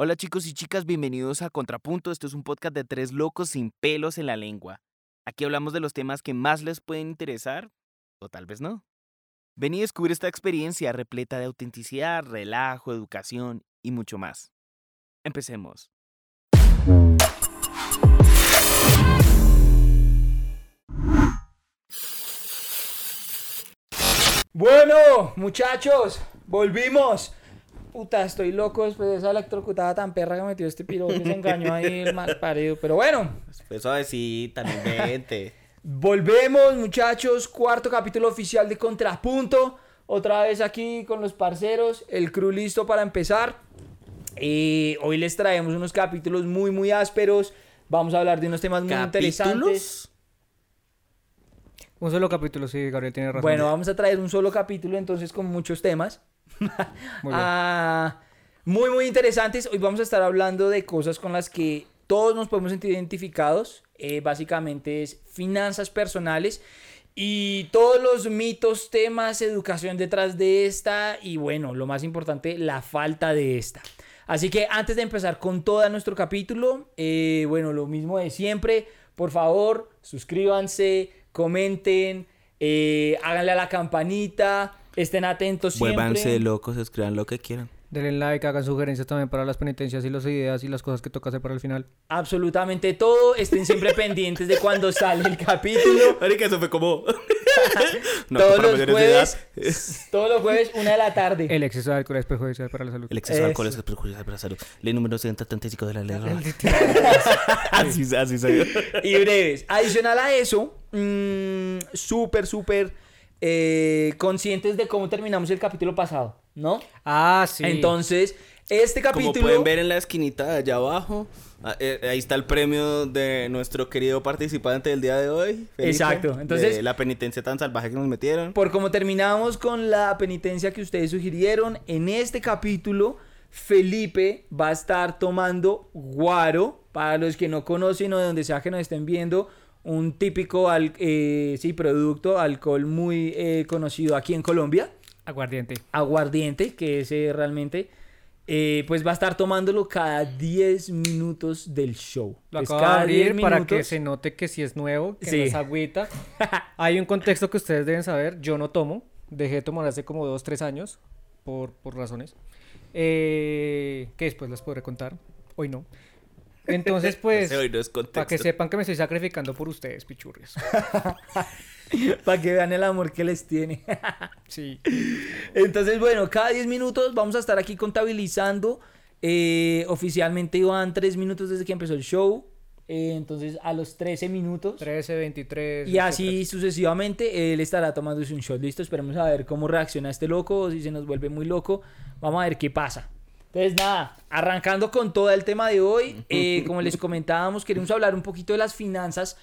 Hola chicos y chicas, bienvenidos a Contrapunto. Esto es un podcast de tres locos sin pelos en la lengua. Aquí hablamos de los temas que más les pueden interesar, o tal vez no. Ven y descubre esta experiencia repleta de autenticidad, relajo, educación y mucho más. Empecemos. Bueno, muchachos, volvimos. Puta, estoy loco después de esa electrocutada tan perra que metió este piro que se engañó ahí el mal parido. Pero bueno, Pues suavecita, no invente. volvemos, muchachos. Cuarto capítulo oficial de Contrapunto. Otra vez aquí con los parceros. El crew listo para empezar. Eh, hoy les traemos unos capítulos muy, muy ásperos. Vamos a hablar de unos temas muy interesantes. ¿Capítulos? Un solo capítulo, sí, Gabriel tiene razón. Bueno, vamos a traer un solo capítulo entonces con muchos temas. Muy. Ah, muy, muy interesantes. Hoy vamos a estar hablando de cosas con las que todos nos podemos sentir identificados. Eh, básicamente es finanzas personales y todos los mitos, temas, educación detrás de esta y bueno, lo más importante, la falta de esta. Así que antes de empezar con todo nuestro capítulo, eh, bueno, lo mismo de siempre, por favor, suscríbanse, comenten, eh, háganle a la campanita, estén atentos siempre. Vuélvanse locos, escriban lo que quieran. Denle like, hagan sugerencias también para las penitencias y las ideas y las cosas que toca hacer para el final. absolutamente todo. Estén siempre pendientes de cuando sale el capítulo. Marica, eso fue como... No, todos los jueves, todos los jueves, una de la tarde. El exceso de alcohol es perjudicial para la salud. El exceso de alcohol es perjudicial para la salud. Ley número 135 de la ley. así, así salió. Y breves. Adicional a eso, mm, súper, súper eh, conscientes de cómo terminamos el capítulo pasado, ¿no? Ah, sí. Entonces, este Como capítulo... pueden ver en la esquinita de allá abajo, ah, eh, ahí está el premio de nuestro querido participante del día de hoy. Felipe, Exacto, entonces- de la penitencia tan salvaje que nos metieron. Por como terminamos con la penitencia que ustedes sugirieron, en este capítulo Felipe va a estar tomando guaro. Para los que no conocen o de donde sea que nos estén viendo, un típico al- eh, sí, producto, alcohol muy eh, conocido aquí en Colombia. Aguardiente. Aguardiente, que ese realmente, eh, pues va a estar tomándolo cada 10 minutos del show. Lo Pues acabo de cada abrir 10 para que se note que si es nuevo, que Sí. no es agüita. Hay un contexto que ustedes deben saber. Yo no tomo. Dejé de tomar hace como dos, tres años. Por, por razones. Eh, que después las podré contar. Hoy no. Entonces, pues... No Para que sepan que me estoy sacrificando por ustedes, pichurrios. Para que vean el amor que les tiene. Sí. Entonces, bueno, cada 10 minutos vamos a estar aquí contabilizando. Eh, oficialmente van 3 minutos desde que empezó el show. Eh, entonces, a los 13 minutos. 13, 23. Y así sucesivamente, él estará tomándose un shot. Listo, esperemos a ver cómo reacciona este loco. o Si se nos vuelve muy loco, vamos a ver qué pasa. Entonces, nada, arrancando con todo el tema de hoy. eh, como les comentábamos, queremos hablar un poquito de las finanzas.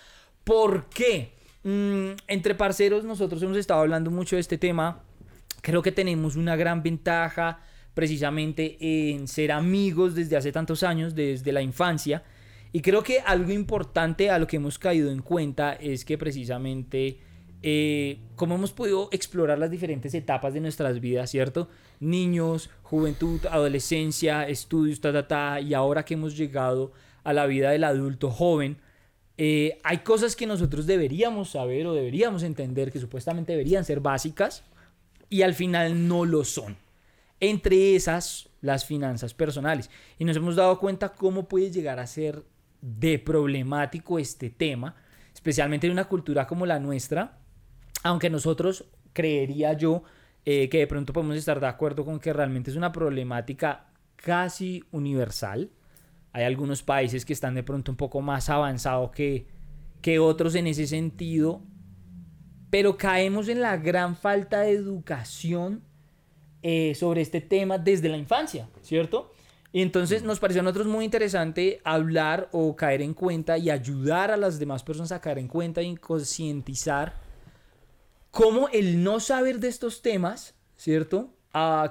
¿Por qué? Mm, entre parceros, nosotros hemos estado hablando mucho de este tema. Creo que tenemos una gran ventaja precisamente en ser amigos desde hace tantos años, desde la infancia. Y creo que algo importante a lo que hemos caído en cuenta es que precisamente eh, como hemos podido explorar las diferentes etapas de nuestras vidas, ¿cierto? Niños, juventud, adolescencia, estudios, ta, ta, ta, y ahora que hemos llegado a la vida del adulto joven, eh, hay cosas que nosotros deberíamos saber o deberíamos entender que supuestamente deberían ser básicas y al final no lo son. Entre esas, las finanzas personales. Y nos hemos dado cuenta cómo puede llegar a ser de problemático este tema, especialmente en una cultura como la nuestra, aunque nosotros creería yo eh, que de pronto podemos estar de acuerdo con que realmente es una problemática casi universal. Hay algunos países que están de pronto un poco más avanzados que, que otros en ese sentido, pero caemos en la gran falta de educación eh, sobre este tema desde la infancia, ¿cierto? Y entonces nos pareció a nosotros muy interesante hablar o caer en cuenta y ayudar a las demás personas a caer en cuenta y concientizar cómo el no saber de estos temas, ¿cierto?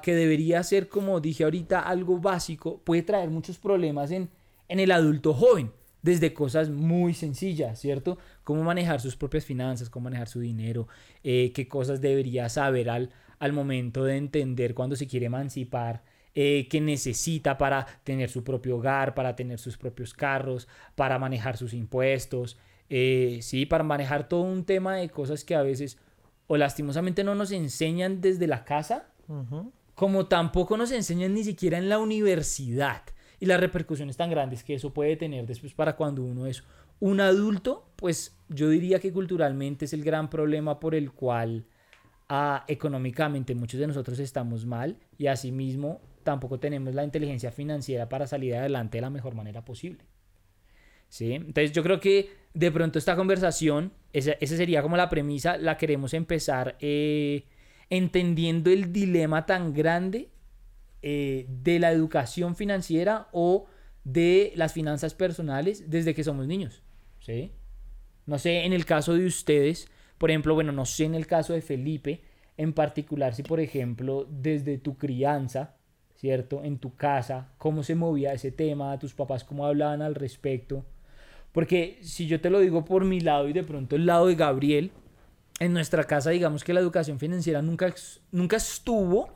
Que debería ser, como dije ahorita, algo básico, puede traer muchos problemas en, en el adulto joven, desde cosas muy sencillas, ¿cierto? Cómo manejar sus propias finanzas, cómo manejar su dinero, eh, qué cosas debería saber al, al momento de entender cuando se quiere emancipar eh, que necesita para tener su propio hogar, para tener sus propios carros, para manejar sus impuestos, eh, sí, para manejar todo un tema de cosas que a veces o lastimosamente no nos enseñan desde la casa, como tampoco nos enseñan ni siquiera en la universidad. Y las repercusiones tan grandes que eso puede tener después para cuando uno es un adulto, pues yo diría que culturalmente es el gran problema por el cual ah, económicamente muchos de nosotros estamos mal y asimismo tampoco tenemos la inteligencia financiera para salir adelante de la mejor manera posible. ¿Sí? Entonces yo creo que de pronto esta conversación, esa, sería como la premisa, la queremos empezar eh, entendiendo el dilema tan grande eh, de la educación financiera o de las finanzas personales desde que somos niños. ¿sí? No sé, en el caso de ustedes, por ejemplo, bueno, no sé en el caso de Felipe, en particular si, por ejemplo, desde tu crianza, ¿cierto? En tu casa, cómo se movía ese tema, tus papás cómo hablaban al respecto. Porque si yo te lo digo por mi lado y de pronto el lado de Gabriel, en nuestra casa digamos que la educación financiera nunca, nunca estuvo,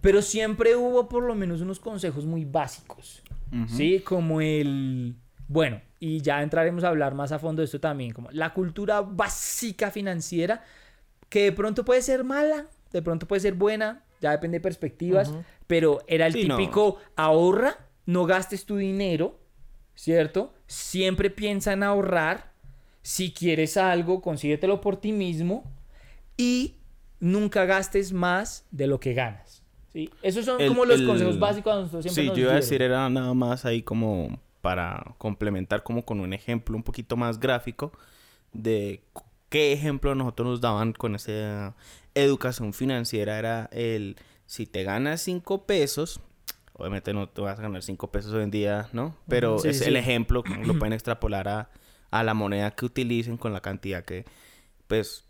pero siempre hubo por lo menos unos consejos muy básicos, ¿sí? Como el, bueno, y ya entraremos a hablar más a fondo de esto también, como la cultura básica financiera, que de pronto puede ser mala, de pronto puede ser buena, ya depende de perspectivas, pero era el típico ahorra, no gastes tu dinero, ¿cierto? Siempre piensa en ahorrar si quieres algo, consíguetelo por ti mismo y nunca gastes más de lo que ganas. ¿sí? Esos son como los consejos básicos nosotros siempre Sí, yo iba a decir, era nada más ahí como para complementar como con un ejemplo un poquito más gráfico de qué ejemplo nosotros nos daban con esa educación financiera. Era el, si te ganas cinco pesos, obviamente no te vas a ganar cinco pesos hoy en día, ¿no? Pero es el ejemplo, lo pueden extrapolar a a la moneda que utilicen con la cantidad que pues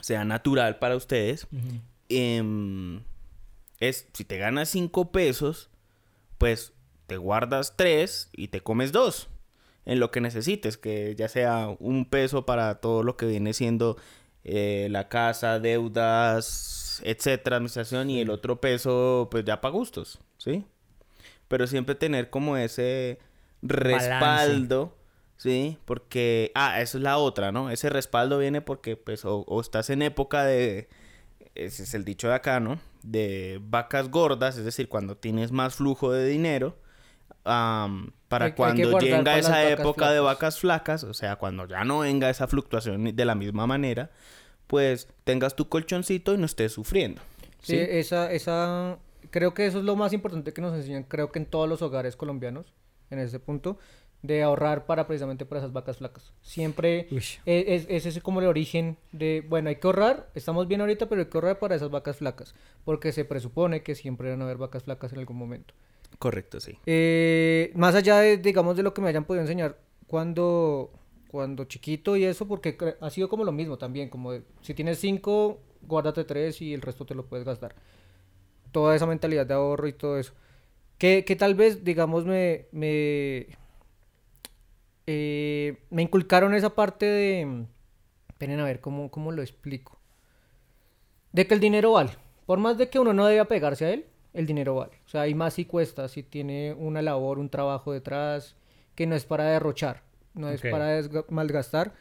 sea natural para ustedes. Em, es si te ganas 5 pesos, pues te guardas 3 y te comes 2 en lo que necesites, que ya sea un peso para todo lo que viene siendo eh, la casa, deudas, etcétera, administración, y el otro peso, pues ya para gustos, ¿sí? Pero siempre tener como ese respaldo ¿sí? Porque, ah, eso es la otra, ¿no? Ese respaldo viene porque, pues, o, estás en época de, ese es el dicho de acá, ¿no? De vacas gordas, es decir, cuando tienes más flujo de dinero, para cuando venga esa época de vacas flacas, o sea, cuando ya no venga esa fluctuación de la misma manera, pues tengas tu colchoncito y no estés sufriendo. Sí, sí esa, esa, creo que eso es lo más importante que nos enseñan, creo que en todos los hogares colombianos, en ese punto, de ahorrar para precisamente para esas vacas flacas. Siempre es, es, ese como el origen de, bueno, hay que ahorrar, estamos bien ahorita, pero hay que ahorrar para esas vacas flacas, porque se presupone que siempre van a haber vacas flacas en algún momento. Correcto, sí. Eh, más allá de, digamos, de lo que me hayan podido enseñar cuando, cuando chiquito y eso, porque ha sido como lo mismo también, como si tienes cinco, guárdate tres y el resto te lo puedes gastar. Toda esa mentalidad de ahorro y todo eso. Que, que tal vez, digamos, me, me, eh, me inculcaron esa parte de... Esperen a ver cómo, cómo lo explico. De que el dinero vale. Por más de que uno no debe apegarse a él, el dinero vale. O sea, hay más si cuesta, si tiene una labor, un trabajo detrás, que no es para derrochar, no es para malgastar.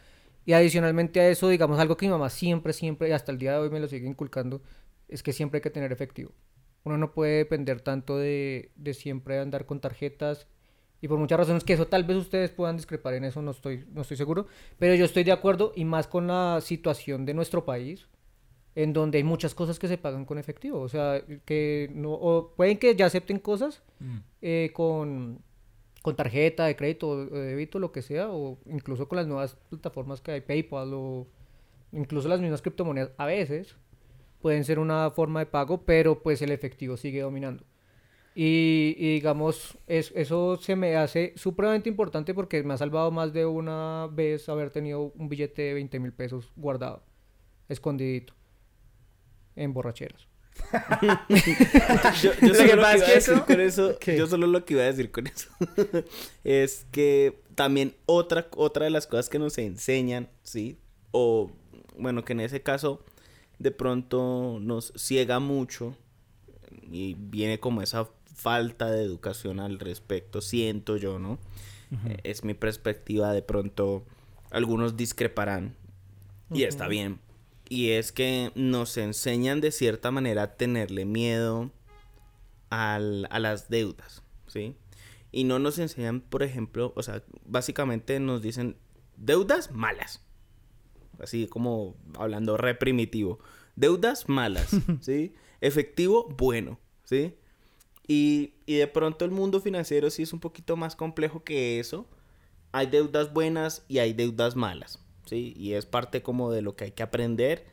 Y adicionalmente a eso, digamos, algo que mi mamá siempre, siempre, y hasta el día de hoy me lo sigue inculcando, es que siempre hay que tener efectivo. Uno no puede depender tanto de, de siempre andar con tarjetas y por muchas razones que eso tal vez ustedes puedan discrepar en eso, no estoy, no estoy seguro, pero yo estoy de acuerdo y más con la situación de nuestro país, en donde hay muchas cosas que se pagan con efectivo, o sea, que no, o pueden que ya acepten cosas mm. eh, con, con tarjeta de crédito de débito, lo que sea, o incluso con las nuevas plataformas que hay, PayPal o incluso las mismas criptomonedas, a veces pueden ser una forma de pago, pero pues el efectivo sigue dominando. Y, digamos, es, eso se me hace supremamente importante porque me ha salvado más de una vez haber tenido un billete de 20 mil pesos guardado, escondidito, en borracheras. yo, yo, solo lo que eso, con eso yo solo lo que iba a decir con eso es que también otra, otra de las cosas que nos enseñan, ¿sí? O bueno, que en ese caso de pronto nos ciega mucho y viene como esa falta de educación al respecto, siento yo, ¿no? Es mi perspectiva, de pronto algunos discreparán y está bien. Y es que nos enseñan de cierta manera a tenerle miedo a las deudas, ¿sí? Y no nos enseñan, por ejemplo, o sea, básicamente nos dicen deudas malas. Así como hablando reprimitivo. Deudas malas, ¿sí? Efectivo bueno, ¿sí? Y, y de pronto el mundo financiero sí es un poquito más complejo que eso. Hay deudas buenas y hay deudas malas, ¿sí? Y es parte como de lo que hay que aprender.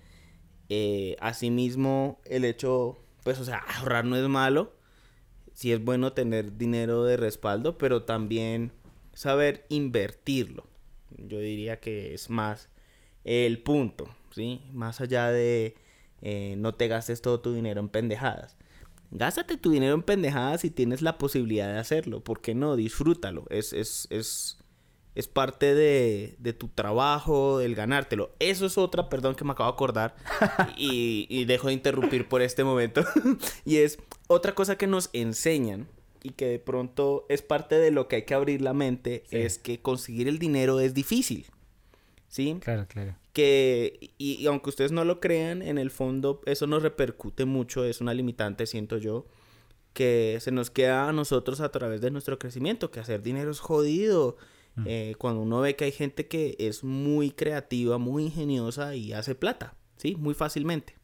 Eh, asimismo, el hecho, pues, o sea, ahorrar no es malo. Sí es bueno tener dinero de respaldo, pero también saber invertirlo. Yo diría que es más el punto, ¿sí? Más allá de eh, no te gastes todo tu dinero en pendejadas. Gástate tu dinero en pendejadas si tienes la posibilidad de hacerlo. ¿Por qué no? Disfrútalo. Es, es, es, es parte de, de, tu trabajo, del ganártelo. Eso es otra, perdón que me acabo de acordar y, y dejo de interrumpir por este momento. y es otra cosa que nos enseñan y que de pronto es parte de lo que hay que abrir la mente, es que conseguir el dinero es difícil. ¿Sí? Claro, claro. Que, y, aunque ustedes no lo crean, en el fondo eso nos repercute mucho, es una limitante, siento yo, que se nos queda a nosotros a través de nuestro crecimiento, que hacer dinero es jodido. Mm. Eh, cuando uno ve que hay gente que es muy creativa, muy ingeniosa y hace plata, ¿sí? Muy fácilmente.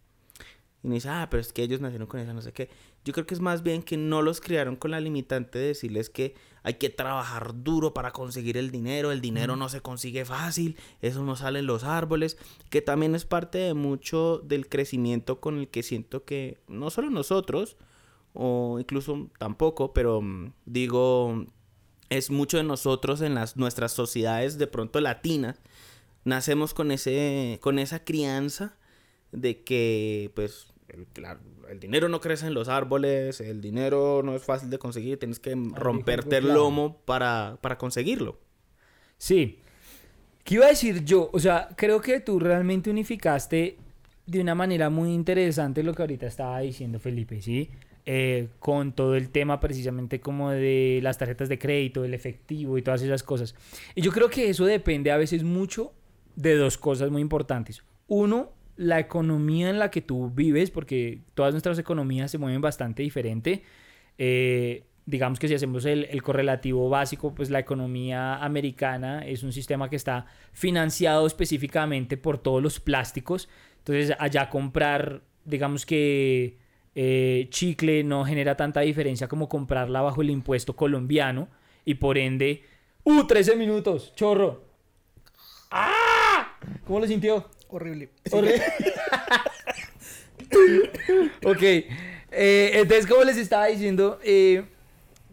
Y uno dice, ah, pero es que ellos nacieron con esa no sé qué. Yo creo que es más bien que no los criaron con la limitante de decirles que hay que trabajar duro para conseguir el dinero, el dinero no se consigue fácil, eso no sale en los árboles, que también es parte de mucho del crecimiento con el que siento que no solo nosotros, o incluso tampoco, pero mm, digo, es mucho de nosotros en las nuestras sociedades de pronto latinas, nacemos con ese con esa crianza de que pues el, el dinero no crece en los árboles, el dinero no es fácil de conseguir, tienes que romperte el lomo para, para conseguirlo. Sí. ¿Qué iba a decir yo? O sea, creo que tú realmente unificaste de una manera muy interesante lo que ahorita estaba diciendo Felipe, ¿sí? Eh, con todo el tema precisamente como de las tarjetas de crédito, el efectivo y todas esas cosas. Y yo creo que eso depende a veces mucho de dos cosas muy importantes. Uno, la economía en la que tú vives, porque todas nuestras economías se mueven bastante diferente. Eh, digamos que si hacemos el, el, correlativo básico, pues la economía americana es un sistema que está financiado específicamente por todos los plásticos. Entonces, allá comprar, digamos que eh, chicle no genera tanta diferencia como comprarla bajo el impuesto colombiano y por ende... ¡Uh! 13 minutos, chorro. ¡Ah! ¿Cómo lo sintió? Horrible. ok. Eh, entonces, como les estaba diciendo, eh,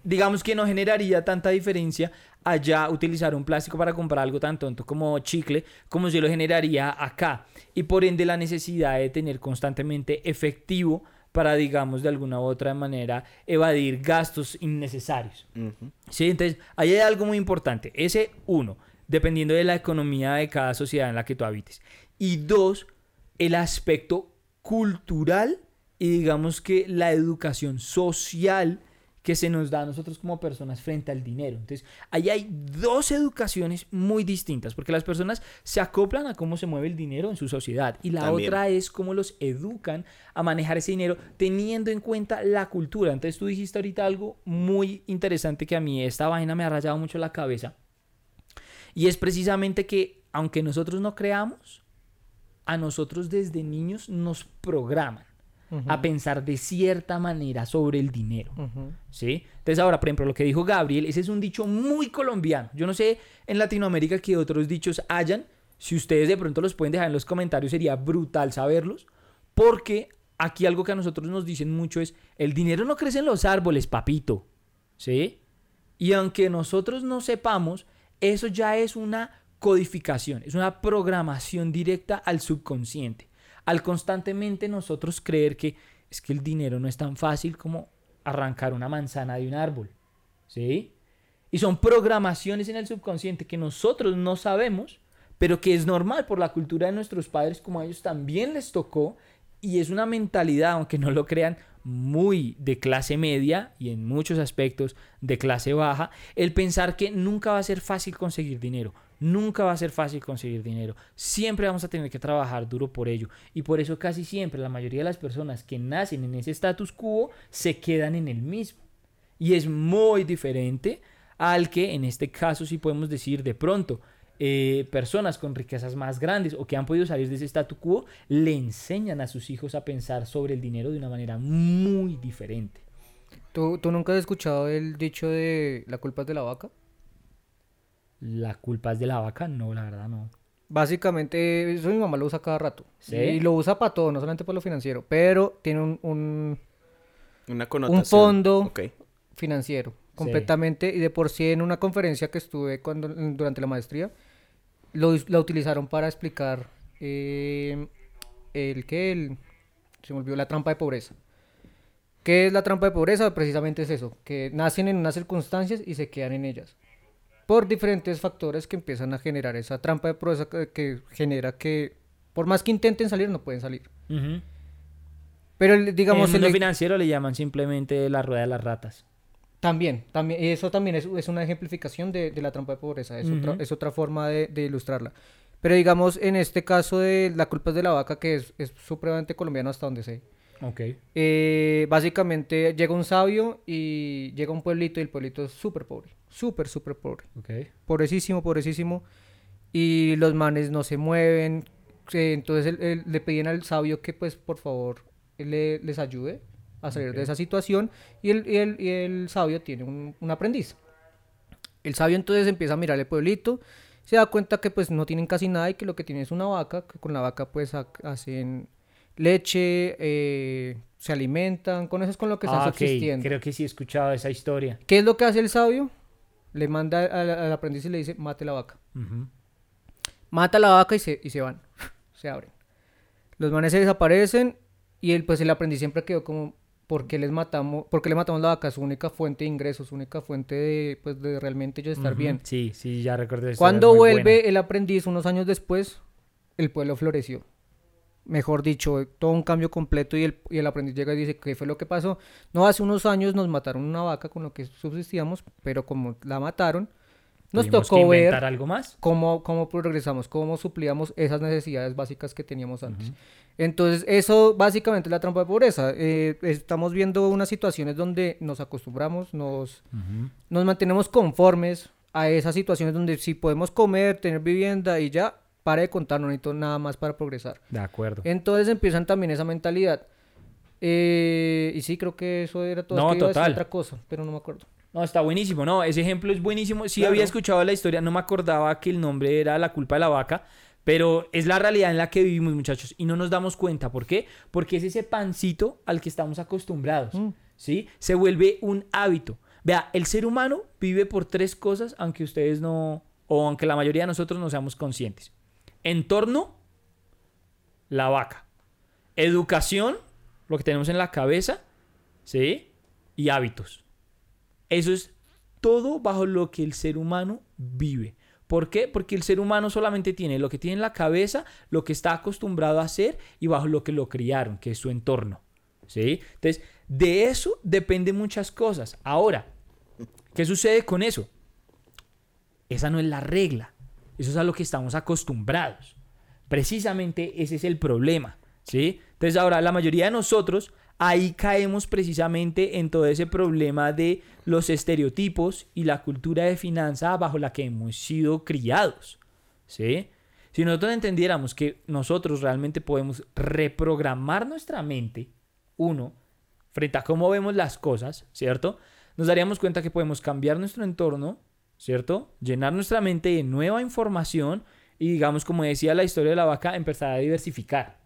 digamos que no generaría tanta diferencia allá utilizar un plástico para comprar algo tan tonto como chicle, como si lo generaría acá. Y por ende la necesidad de tener constantemente efectivo para, digamos, de alguna u otra manera evadir gastos innecesarios. Sí, entonces, ahí hay algo muy importante. Ese uno, dependiendo de la economía de cada sociedad en la que tú habites. Y dos, el aspecto cultural y digamos que la educación social que se nos da a nosotros como personas frente al dinero. Entonces, ahí hay dos educaciones muy distintas, porque las personas se acoplan a cómo se mueve el dinero en su sociedad y la otra es cómo los educan a manejar ese dinero teniendo en cuenta la cultura. Entonces, tú dijiste ahorita algo muy interesante que a mí esta vaina me ha rayado mucho la cabeza y es precisamente que aunque nosotros no creamos, a nosotros desde niños nos programan a pensar de cierta manera sobre el dinero. ¿Sí? Entonces ahora, por ejemplo, lo que dijo Gabriel, ese es un dicho muy colombiano. Yo no sé en Latinoamérica qué otros dichos hayan. Si ustedes de pronto los pueden dejar en los comentarios, sería brutal saberlos. Porque aquí algo que a nosotros nos dicen mucho es, el dinero no crece en los árboles, papito. ¿Sí? Y aunque nosotros no sepamos, eso ya es una codificación, es una programación directa al subconsciente. Al constantemente nosotros creer que es que el dinero no es tan fácil como arrancar una manzana de un árbol. ¿Sí? Y son programaciones en el subconsciente que nosotros no sabemos, pero que es normal por la cultura de nuestros padres, como a ellos también les tocó Y es una mentalidad, aunque no lo crean, muy de clase media y en muchos aspectos de clase baja, el pensar que nunca va a ser fácil conseguir dinero. Nunca va a ser fácil conseguir dinero. Siempre vamos a tener que trabajar duro por ello. Y por eso casi siempre la mayoría de las personas que nacen en ese status quo se quedan en el mismo. Y es muy diferente al que en este caso sí podemos decir de pronto eh, personas con riquezas más grandes o que han podido salir de ese statu quo le enseñan a sus hijos a pensar sobre el dinero de una manera muy diferente. ¿Tú, ¿Tú nunca has escuchado el dicho de la culpa es de la vaca? La culpa es de la vaca, no, la verdad no. Básicamente, eso mi mamá lo usa cada rato. Y lo usa para todo, no solamente para lo financiero, pero tiene un, un, Una un connotación. fondo Ok. financiero completamente. Y de por sí en una conferencia que estuve cuando, durante la maestría, lo, la utilizaron para explicar eh, el que el, se me olvidó la trampa de pobreza. ¿Qué es la trampa de pobreza? Precisamente es eso, que nacen en unas circunstancias y se quedan en ellas. Por diferentes factores que empiezan a generar esa trampa de pobreza que, genera que por más que intenten salir no pueden salir. Ujú. Pero el- digamos en el mundo el- financiero le llaman simplemente la rueda de las ratas. También, también, eso también es, es una ejemplificación de, de la trampa de pobreza, es, otra, Ujú. es otra forma de, de ilustrarla. Pero digamos, en este caso de la culpa es de la vaca, que es, es supremamente colombiano hasta donde sé. Ok. Eh, básicamente llega un sabio y llega a un pueblito y el pueblito es súper pobre, súper, súper pobre. Ok. Pobrecísimo, pobrecísimo. Y los manes no se mueven. entonces él- él- le pedían al sabio que pues por favor él le- les ayude a salir de esa situación. Y el, y el, y el sabio tiene un, un aprendiz. El sabio entonces empieza a mirar el pueblito. Se da cuenta que pues no tienen casi nada y que lo que tienen es una vaca. Que con la vaca pues ha- hacen leche, eh, se alimentan. Con eso es con lo que están Ah. Creo que sí he escuchado esa historia. ¿Qué es lo que hace el sabio? Le manda al, al aprendiz y le dice, mate la vaca. Mata la vaca y se, y se van. se abren. Los manes se desaparecen y el, pues el aprendiz siempre quedó como, ¿por qué les matamos? ¿Por qué le matamos la vaca? Su única fuente de ingresos, su única fuente de, pues, de realmente ellos estar bien. Sí, sí, ya recuerdo historia, Cuando vuelve buena. el aprendiz unos años después, el pueblo floreció. Mejor dicho, todo un cambio completo y el, y el aprendiz llega y dice, ¿qué fue lo que pasó? No, hace unos años nos mataron una vaca con lo que subsistíamos, pero como la mataron, nos tocó ver algo más. cómo, cómo progresamos, cómo suplíamos esas necesidades básicas que teníamos antes. Entonces, eso básicamente es la trampa de pobreza. Eh, estamos viendo unas situaciones donde nos acostumbramos, nos, nos mantenemos conformes a esas situaciones donde si podemos comer, tener vivienda y ya, para de contar, no necesito nada más para progresar. De acuerdo. Entonces empiezan también esa mentalidad. Eh, y sí, creo que eso era todo. Es No, que iba a decir total. otra cosa, pero no me acuerdo. No, está buenísimo, no, ese ejemplo es buenísimo. Sí Claro. había escuchado la historia, no me acordaba que el nombre era La culpa de la vaca, pero es la realidad en la que vivimos, muchachos, y no nos damos cuenta. ¿Por qué? Porque es ese pancito al que estamos acostumbrados, Mm. ¿sí? Se vuelve un hábito. Vea, el ser humano vive por tres cosas, aunque ustedes no, o aunque la mayoría de nosotros no seamos conscientes. Entorno, la vaca. Educación, lo que tenemos en la cabeza, ¿sí? Y hábitos. Eso es todo bajo lo que el ser humano vive. ¿Por qué? Porque el ser humano solamente tiene lo que tiene en la cabeza, lo que está acostumbrado a hacer y bajo lo que lo criaron, que es su entorno. ¿Sí? Entonces, de eso dependen muchas cosas. Ahora, ¿qué sucede con eso? Esa no es la regla. Eso es a lo que estamos acostumbrados. Precisamente ese es el problema. ¿Sí? Entonces, ahora la mayoría de nosotros ahí caemos precisamente en todo ese problema de los estereotipos y la cultura de finanza bajo la que hemos sido criados. ¿Sí? Si nosotros entendiéramos que nosotros realmente podemos reprogramar nuestra mente, uno, frente a cómo vemos las cosas, ¿cierto? Nos daríamos cuenta que podemos cambiar nuestro entorno, ¿cierto? Llenar nuestra mente de nueva información y, digamos, como decía la historia de la vaca, empezar a diversificar.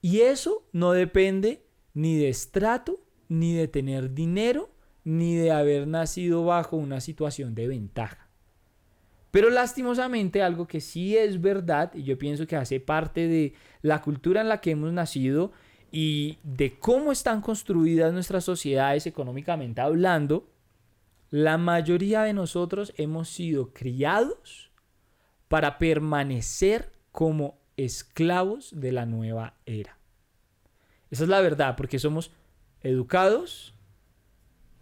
Y eso no depende ni de estrato, ni de tener dinero, ni de haber nacido bajo una situación de ventaja. Pero lastimosamente algo que sí es verdad, y yo pienso que hace parte de la cultura en la que hemos nacido y de cómo están construidas nuestras sociedades económicamente hablando, la mayoría de nosotros hemos sido criados para permanecer como esclavos de la nueva era. Esa es la verdad, porque somos educados,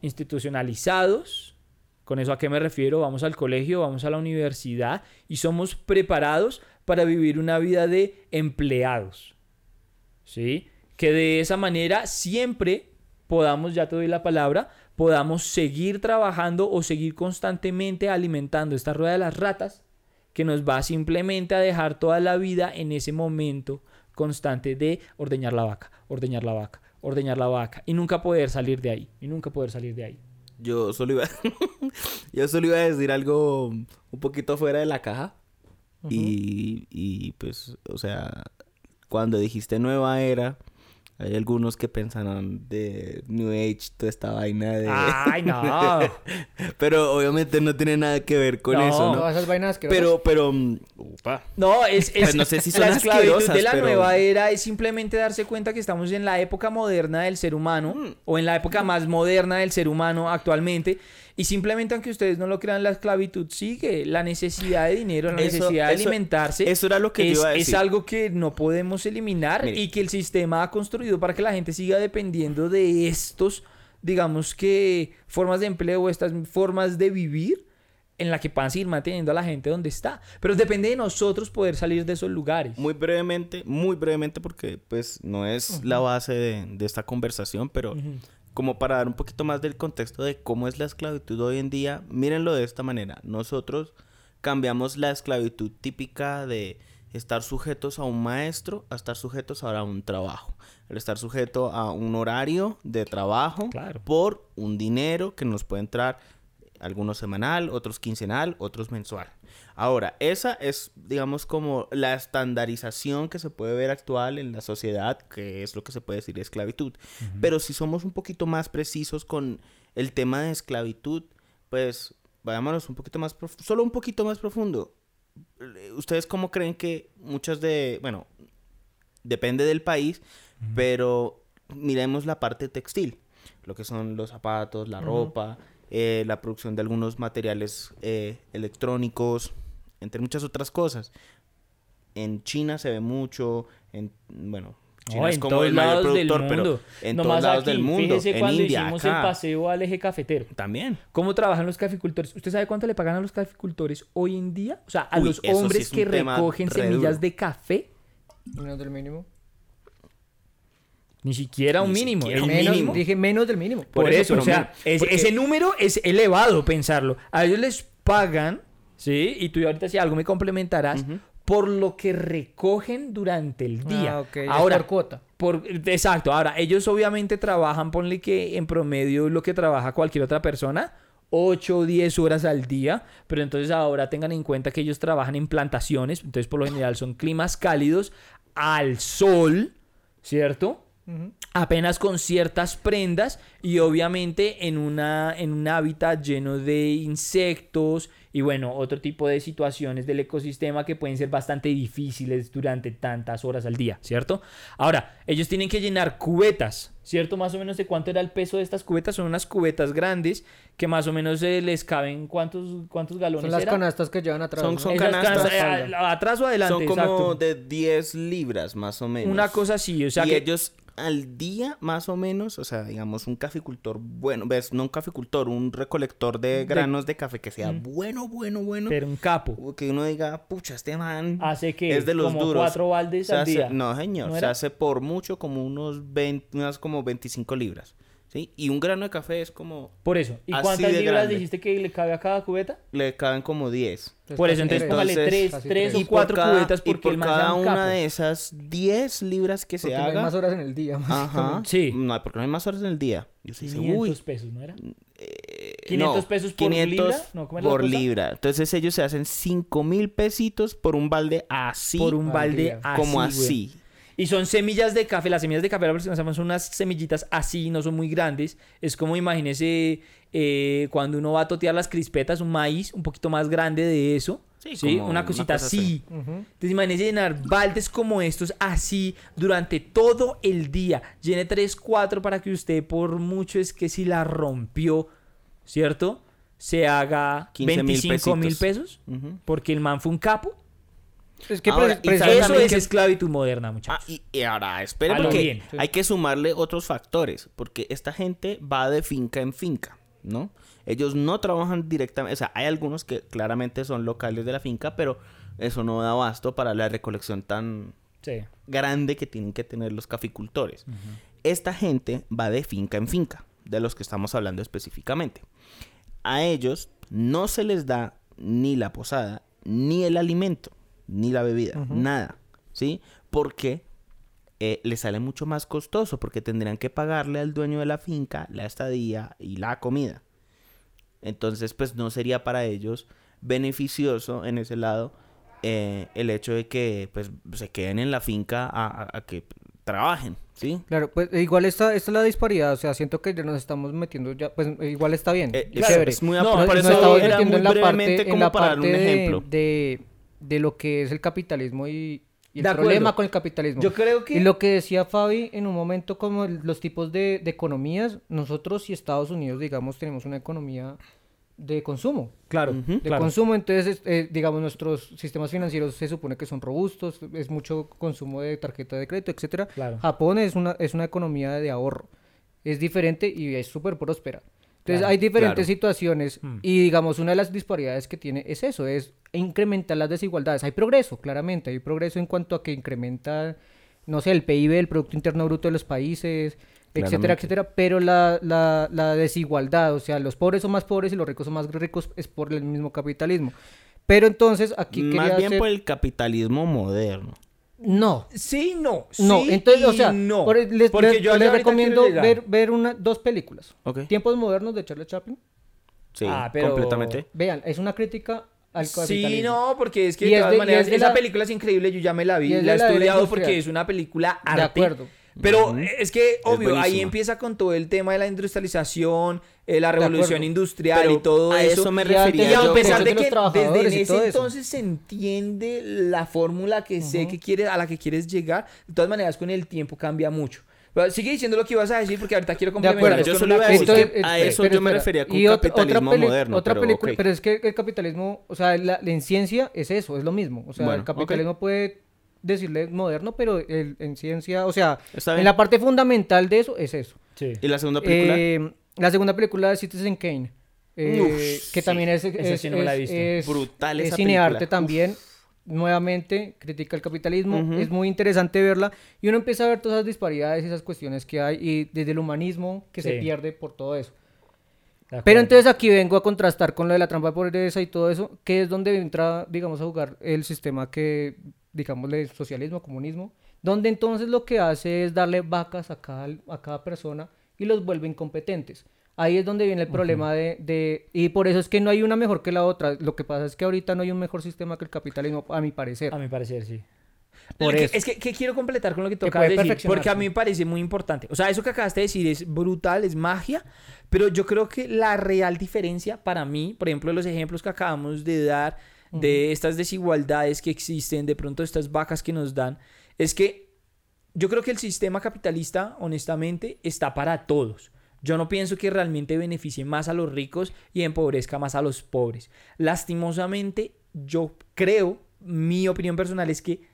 institucionalizados. ¿Con eso a qué me refiero? Vamos al colegio, vamos a la universidad y somos preparados para vivir una vida de empleados. ¿Sí? Que de esa manera siempre podamos, ya te doy la palabra, podamos seguir trabajando o seguir constantemente alimentando esta rueda de las ratas que nos va simplemente a dejar toda la vida en ese momento constante de ordeñar la vaca, ordeñar la vaca, ordeñar la vaca y nunca poder salir de ahí, y nunca poder salir de ahí. Yo solo iba, yo solo iba a decir algo un poquito fuera de la caja. y, y pues, o sea, cuando dijiste nueva era, hay algunos que pensarán de New Age, toda esta vaina de... ¡Ay, no! pero obviamente no tiene nada que ver con No. eso, ¿no? Esas vainas que Pero, pero... mm, upa. No, es, es Pues no sé si son la esclavitud de la pero- nueva era es simplemente darse cuenta que estamos en la época moderna del ser humano Mm. o en la época más moderna del ser humano actualmente y simplemente aunque ustedes no lo crean la esclavitud sigue la necesidad de dinero la Eso- necesidad de eso- alimentarse eso era lo que yo es, iba a es decir. algo que no podemos eliminar Mire. y que el sistema ha construido para que la gente siga dependiendo de estos digamos que formas de empleo estas formas de vivir en la que puedan seguir manteniendo a la gente donde está. Pero depende de nosotros poder salir de esos lugares. Muy brevemente, muy brevemente, porque pues no es la base de, de esta conversación, pero Ujú. Como para dar un poquito más del contexto de cómo es la esclavitud hoy en día, mírenlo de esta manera. Nosotros cambiamos la esclavitud típica de estar sujetos a un maestro a estar sujetos ahora a un trabajo. El estar sujeto a un horario de trabajo Claro. por un dinero que nos puede entrar algunos semanal, otros quincenal, otros mensual. Ahora, esa es, digamos, como la estandarización que se puede ver actual en la sociedad, que es lo que se puede decir esclavitud. Pero si somos un poquito más precisos con el tema de esclavitud, pues vayámonos un poquito más, solo un poquito más profundo. ¿Ustedes cómo creen que muchas de, bueno, depende del país, pero miremos la parte textil, lo que son los zapatos, la ropa, eh, la producción de algunos materiales eh, electrónicos, entre muchas otras cosas. En China se ve mucho, en, bueno, China es en como todos el mayor lados del productor, pero en Nomás todos lados aquí, del mundo, Fíjese en cuando India, hicimos acá. el paseo al eje cafetero. También. ¿Cómo trabajan los caficultores? ¿Usted sabe cuánto le pagan a los caficultores hoy en día? O sea, a Uy, los sí hombres que recogen re semillas duro. de café, Menos del mínimo. ni siquiera un Ni mínimo. siquiera el un Menos, mínimo. Dije menos del mínimo. Por, Por eso, eso, o sea, pero es- porque- ese número es elevado pensarlo. A ellos les pagan, ¿sí? Y tú ahorita si algo me complementarás, por lo que recogen durante el día. Ah, ok. es Ahora, por cuota. Por, exacto, ahora ellos obviamente trabajan, ponle que en promedio lo que trabaja cualquier otra persona, 8 o 10 horas al día, pero entonces ahora tengan en cuenta que ellos trabajan en plantaciones, entonces por lo general son climas cálidos, al sol, ¿cierto? Apenas con ciertas prendas y obviamente en, una, en un hábitat lleno de insectos y bueno, otro tipo de situaciones del ecosistema que pueden ser bastante difíciles durante tantas horas al día, ¿cierto? Ahora, ellos tienen que llenar cubetas, ¿cierto? Más o menos de cuánto era el peso de estas cubetas, son unas cubetas grandes que más o menos eh, les caben cuántos, cuántos galones Son las era? canastas que llevan atrás. Son- ¿no? son canastas. canastas, eh, atrás o adelante, Son como exacto. de 10 libras más o menos. Una cosa así, o sea y que ellos al día más o menos, o sea, digamos un caficultor bueno, ves, no un caficultor, un recolector de granos de café que sea Mm. bueno, bueno, bueno. pero un capo. Que uno diga, pucha, este man Hace que es de los como duros. cuatro baldes Se al hace- día. No, señor, ¿No se hace por mucho como unos 20, unas como 25 libras. ¿Sí? Y un grano de café es como, Por eso. ¿Y Así cuántas de libras grande. dijiste que le cabe a cada cubeta? le caben como 10. Por eso, entonces tres. póngale Entonces, tres, casi tres tres. o cuatro por cada, cubetas y porque por el cada un una de esas 10 libras que se Porque no hay haga. más horas en el día. Ajá. básicamente. Sí. No, porque no hay más horas en el día. Yo sí 500 uy, pesos, ¿no era? eh, 500 pesos por libra, ¿no? ¿Cómo es la por libra. Entonces ellos se hacen 5 mil pesitos por un balde así. Por un al balde así, como güey. así. Y son semillas de café. Las semillas de café, son unas semillitas así, no son muy grandes. Es como, imagínese, eh, cuando uno va a totear las crispetas, un maíz un poquito más grande de eso. Sí, Sí, como una una cosita así. Entonces imagínese llenar baldes como estos así durante todo el día. Llene 3, 4 para que usted por mucho es que si la rompió, ¿cierto? Se haga 15 mil 25 mil pesos. Porque el man fue un capo. Es que Ahora, pre- Eso es que- esclavitud moderna, Ah, muchachos. y, y ahora, espere, A lo porque bien, sí. hay que sumarle otros factores, porque esta gente va de finca en finca, ¿no? Ellos no trabajan directamente, o sea, hay algunos que claramente son locales de la finca, pero eso no da abasto para la recolección tan Sí. grande que tienen que tener los caficultores. Esta gente va de finca en finca, de los que estamos hablando específicamente. A ellos no se les da ni la posada, ni el alimento, ni la bebida, nada, ¿sí? Porque eh, les sale mucho más costoso, porque tendrían que pagarle al dueño de la finca la estadía y la comida. Entonces, pues no sería para ellos beneficioso en ese lado eh, el hecho de que pues se queden en la finca a, a- a que trabajen, ¿sí? Claro, pues eh, igual esta, esta es la disparidad, o sea, siento que ya nos estamos metiendo ya, pues igual está bien, Eh, es muy No, por eso estamos era metiendo muy en la brevemente parte, en como la para dar un parte de, ejemplo. de, de lo que es el capitalismo y, y el De acuerdo. problema con el capitalismo. Yo creo que... Y lo que decía Fabi en un momento como los tipos de, de economías, nosotros y Estados Unidos, digamos, tenemos una economía de consumo. Claro. De claro. consumo, entonces, eh, digamos, nuestros sistemas financieros se supone que son robustos, es mucho consumo de tarjeta de crédito, etcétera. Claro. Japón es una, es una economía de ahorro, es diferente y es súper próspera. Entonces, Claro, hay diferentes claro. situaciones Mm. y, digamos, una de las disparidades que tiene es eso, es incrementar las desigualdades. Hay progreso, claramente, hay progreso en cuanto a que incrementa, no sé, el PIB, el Producto Interno Bruto de los países, etcétera, Claramente. etcétera, pero la, la, la desigualdad, o sea, los pobres son más pobres y los ricos son más ricos es por el mismo capitalismo. Pero entonces aquí Más bien hacer- por el capitalismo moderno. No, Sí, no. no, sí entonces, o sea, no. por- les, Porque les- yo les recomiendo ver, ver una, dos películas. Tiempos modernos de Charles Chaplin. Sí, Ah, pero- completamente. Vean, es una crítica al capitalismo. Sí, no, porque es que de es todas de- maneras, es de esa la- película es increíble, yo ya me la vi, la he de la era estudiado porque es una película arte. De acuerdo. Pero es que, obvio, ahí empieza con todo el tema de la industrialización, eh, la revolución industrial Pero y todo a eso. eso me refería Y de a yo. pesar de de que desde ese entonces se entiende la fórmula que sé que quiere, a la que quieres llegar, de todas maneras con el tiempo cambia mucho. Pero sigue diciendo lo que ibas a decir porque ahorita quiero acuerdo. complementar. Yo con solo iba a decir que a eso pero yo me espera, refería con y otra- capitalismo otra moderno, Otra pero película, pero es que el capitalismo, o sea, la, en ciencia es eso, es lo mismo. O sea, Bueno, el capitalismo puede decirle moderno, pero el- en ciencia, o sea, en la parte fundamental de eso es eso. Sí. ¿Y la segunda película? Eh, la segunda película de Citizen Kane, eh, Uf, que sí. también es, es, sí no la es- es- Brutal es esa cinearte película. también. Nuevamente critica el capitalismo, Ujú. es muy interesante verla y uno empieza a ver todas esas disparidades esas cuestiones que hay y desde el humanismo que se Sí. pierde por todo eso. Pero entonces aquí vengo a contrastar con lo de la trampa de pobreza y todo eso, que es donde entra, digamos, a jugar el sistema que, digamos, de socialismo, comunismo, donde entonces lo que hace es darle vacas a cada, a cada persona y los vuelve incompetentes. Ahí es donde viene el problema de, de- Y por eso es que no hay una mejor que la otra. Lo que pasa es que ahorita no hay un mejor sistema que el capitalismo, a mi parecer. A mi parecer, sí. Por Que- eso. Es que, que quiero completar con lo que tú acabas de decir, porque a mí me parece muy importante. O sea, eso que acabaste de decir es brutal, es magia, pero yo creo que la real diferencia para mí, por ejemplo, los ejemplos que acabamos de dar de estas desigualdades que existen, de pronto estas vacas que nos dan, es que yo creo que el sistema capitalista, honestamente, está para todos. Yo no pienso que realmente beneficie más a los ricos y empobrezca más a los pobres. Lastimosamente, yo creo, mi opinión personal es que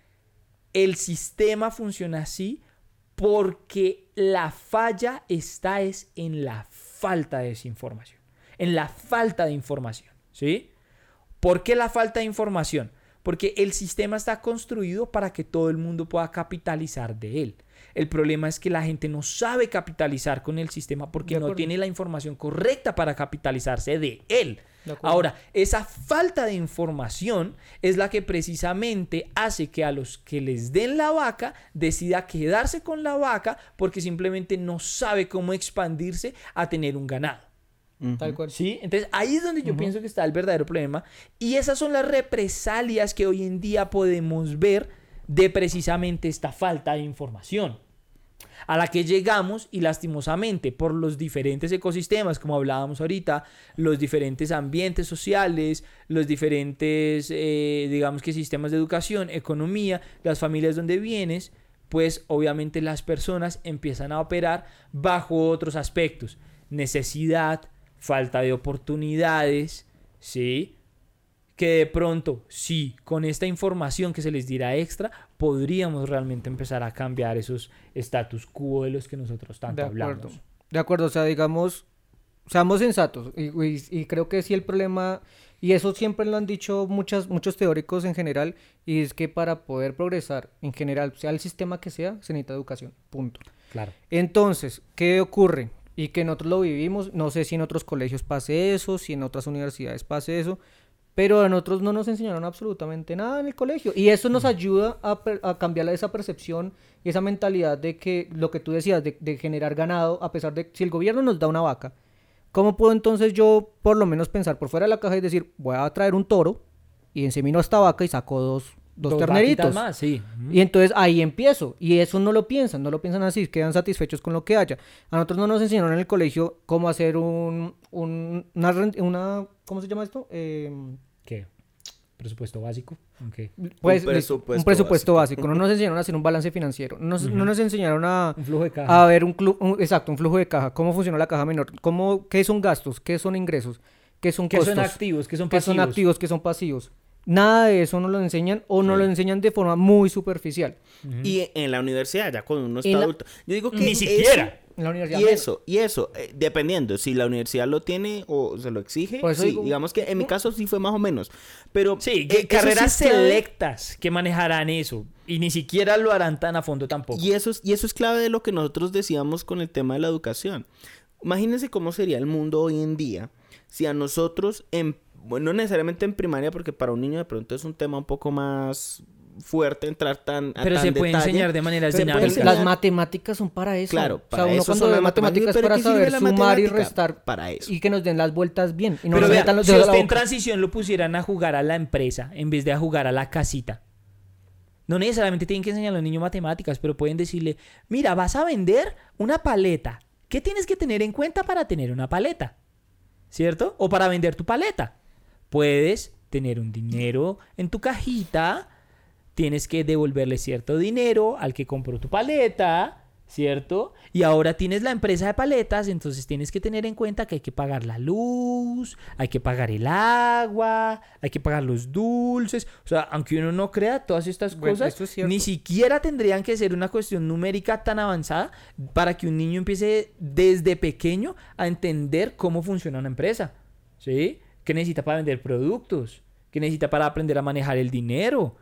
el sistema funciona así porque la falla está es en la falta de desinformación, en la falta de información, ¿sí? ¿Por qué la falta de información? Porque el sistema está construido para que todo el mundo pueda capitalizar de él. El problema es que la gente no sabe capitalizar con el sistema porque no tiene la información correcta para capitalizarse de él. De. Ahora, esa falta de información es la que precisamente hace que a los que les den la vaca decida quedarse con la vaca porque simplemente no sabe cómo expandirse a tener un ganado. Tal cual. ¿Sí? Entonces ahí es donde yo pienso que está el verdadero problema. Y esas son las represalias que hoy en día podemos ver de precisamente esta falta de información. A la que llegamos y lastimosamente por los diferentes ecosistemas, como hablábamos ahorita, los diferentes ambientes sociales, los diferentes, eh, digamos que sistemas de educación, economía, las familias donde vienes, pues obviamente las personas empiezan a operar bajo otros aspectos. Necesidad, falta de oportunidades, ¿sí? que de pronto, sí, con esta información que se les dirá extra, podríamos realmente empezar a cambiar esos status quo de los que nosotros tanto De acuerdo. hablamos. De acuerdo, o sea, digamos, seamos sensatos. Y, y- y creo que sí el problema, y eso siempre lo han dicho muchas, muchos teóricos en general, y es que para poder progresar en general, sea el sistema que sea, se necesita educación. Punto. Claro. Entonces, ¿qué ocurre? Y que nosotros lo vivimos, no sé si en otros colegios pase eso, si en otras universidades pase eso, pero a nosotros no nos enseñaron absolutamente nada en el colegio. Y eso nos ayuda a, cambiar esa percepción y esa mentalidad de que lo que tú decías, de, de generar ganado, a pesar de si el gobierno nos da una vaca, ¿cómo puedo entonces yo por lo menos pensar por fuera de la caja y decir, voy a traer un toro y ensemino a esta vaca y saco dos, dos, vaquitas terneritos? más, sí. Y entonces ahí empiezo. Y eso no lo piensan, no lo piensan así, quedan satisfechos con lo que haya. A nosotros no nos enseñaron en el colegio cómo hacer un, un- una, una, ¿cómo se llama esto? Eh, ¿Qué? ¿Presupuesto básico? Ok. pues, Un presupuesto un presupuesto básico. No nos enseñaron a hacer un balance financiero. No nos, no nos enseñaron a, Un flujo de caja. a ver un, un- exacto, un flujo de caja. ¿Cómo funciona la caja menor? ¿Cómo, ¿Qué son gastos? ¿Qué son ingresos? ¿Qué son ¿Qué costos? son activos? ¿Qué son ¿Qué pasivos? son activos? ¿Qué son pasivos? Nada de eso nos lo enseñan o nos lo enseñan de forma muy superficial. Y en la universidad, ya cuando uno En está la- adulto. Yo digo que Ni eso- siquiera. En la universidad Y menos. eso, y eso, eh, dependiendo, si la universidad lo tiene o se lo exige, Por eso sí, digo- digamos que en mi caso sí fue más o menos, pero... Sí, eh, carreras sí es selectas que manejarán eso. Y ni siquiera lo harán tan a fondo tampoco. Y eso, es, y eso es clave de lo que nosotros decíamos con el tema de la educación. Imagínense cómo sería el mundo hoy en día si a nosotros, en, bueno, no necesariamente en primaria, porque para un niño de pronto es un tema un poco más fuerte entrar tan a Pero tan se puede detalle, enseñar de dinámicas. enseñar- Las matemáticas son para eso. Claro, o sea, para uno eso cuando ve matemáticas matemáticas, para pero ¿qué sirve saber la sumar y restar Para eso. y que nos den las vueltas bien. Y no Pero nos los si usted en transición lo pusieran a jugar a la empresa en vez de a jugar a la casita. No necesariamente tienen que enseñar a los niños matemáticas, pero pueden decirle, mira, vas a vender una paleta. ¿Qué tienes que tener en cuenta para tener una paleta? ¿Cierto? O para vender tu paleta. Puedes tener un dinero en tu cajita, tienes que devolverle cierto dinero al que compró tu paleta, ¿cierto? Y ahora tienes la empresa de paletas, entonces tienes que tener en cuenta que hay que pagar la luz, hay que pagar el agua, hay que pagar los dulces. O sea, aunque uno no crea todas estas Bueno, cosas, es ni siquiera tendrían que ser una cuestión numérica tan avanzada para que un niño empiece desde pequeño a entender cómo funciona una empresa. ¿Sí? ¿Qué necesita para vender productos? ¿Qué necesita para aprender a manejar el dinero?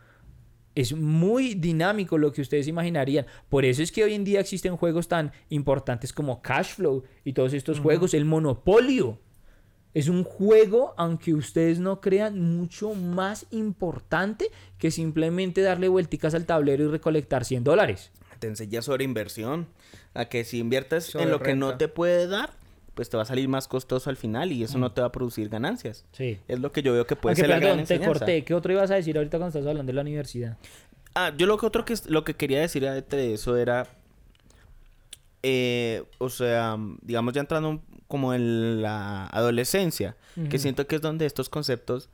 Es muy dinámico lo que ustedes imaginarían. Por eso es que hoy en día existen juegos tan importantes como Cash Flow y todos estos juegos. El Monopolio. Es un juego, aunque ustedes no crean, mucho más importante que simplemente darle vuelticas al tablero y recolectar 100 dólares. Te enseña sobre inversión, a que si inviertes Sobre en lo que no te puede dar, pues te va a salir más costoso al final y eso no te va a producir ganancias. Sí. Es lo que yo veo que puede Aunque, ser la gran perdón, te enseñanza. corté. ¿Qué otro ibas a decir ahorita cuando estás hablando de la universidad? Ah, yo lo que otro que lo que quería decir de eso era eh, o sea, digamos ya entrando como en la adolescencia, que siento que es donde estos conceptos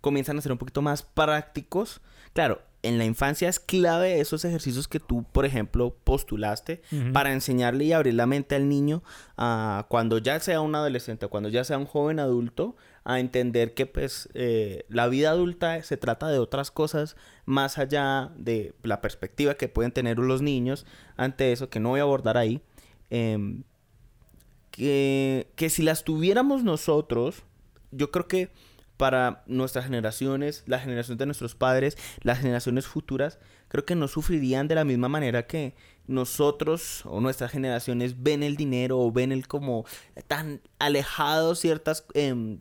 comienzan a ser un poquito más prácticos. Claro, en la infancia es clave esos ejercicios que tú, por ejemplo, postulaste para enseñarle y abrir la mente al niño a cuando ya sea un adolescente, cuando ya sea un joven adulto, a entender que pues eh, la vida adulta se trata de otras cosas más allá de la perspectiva que pueden tener los niños ante eso, que no voy a abordar ahí. em, que, que si las tuviéramos nosotros, yo creo que para nuestras generaciones, las generaciones de nuestros padres, las generaciones futuras, creo que no sufrirían de la misma manera que nosotros o nuestras generaciones ven el dinero o ven el como tan alejado ciertas em,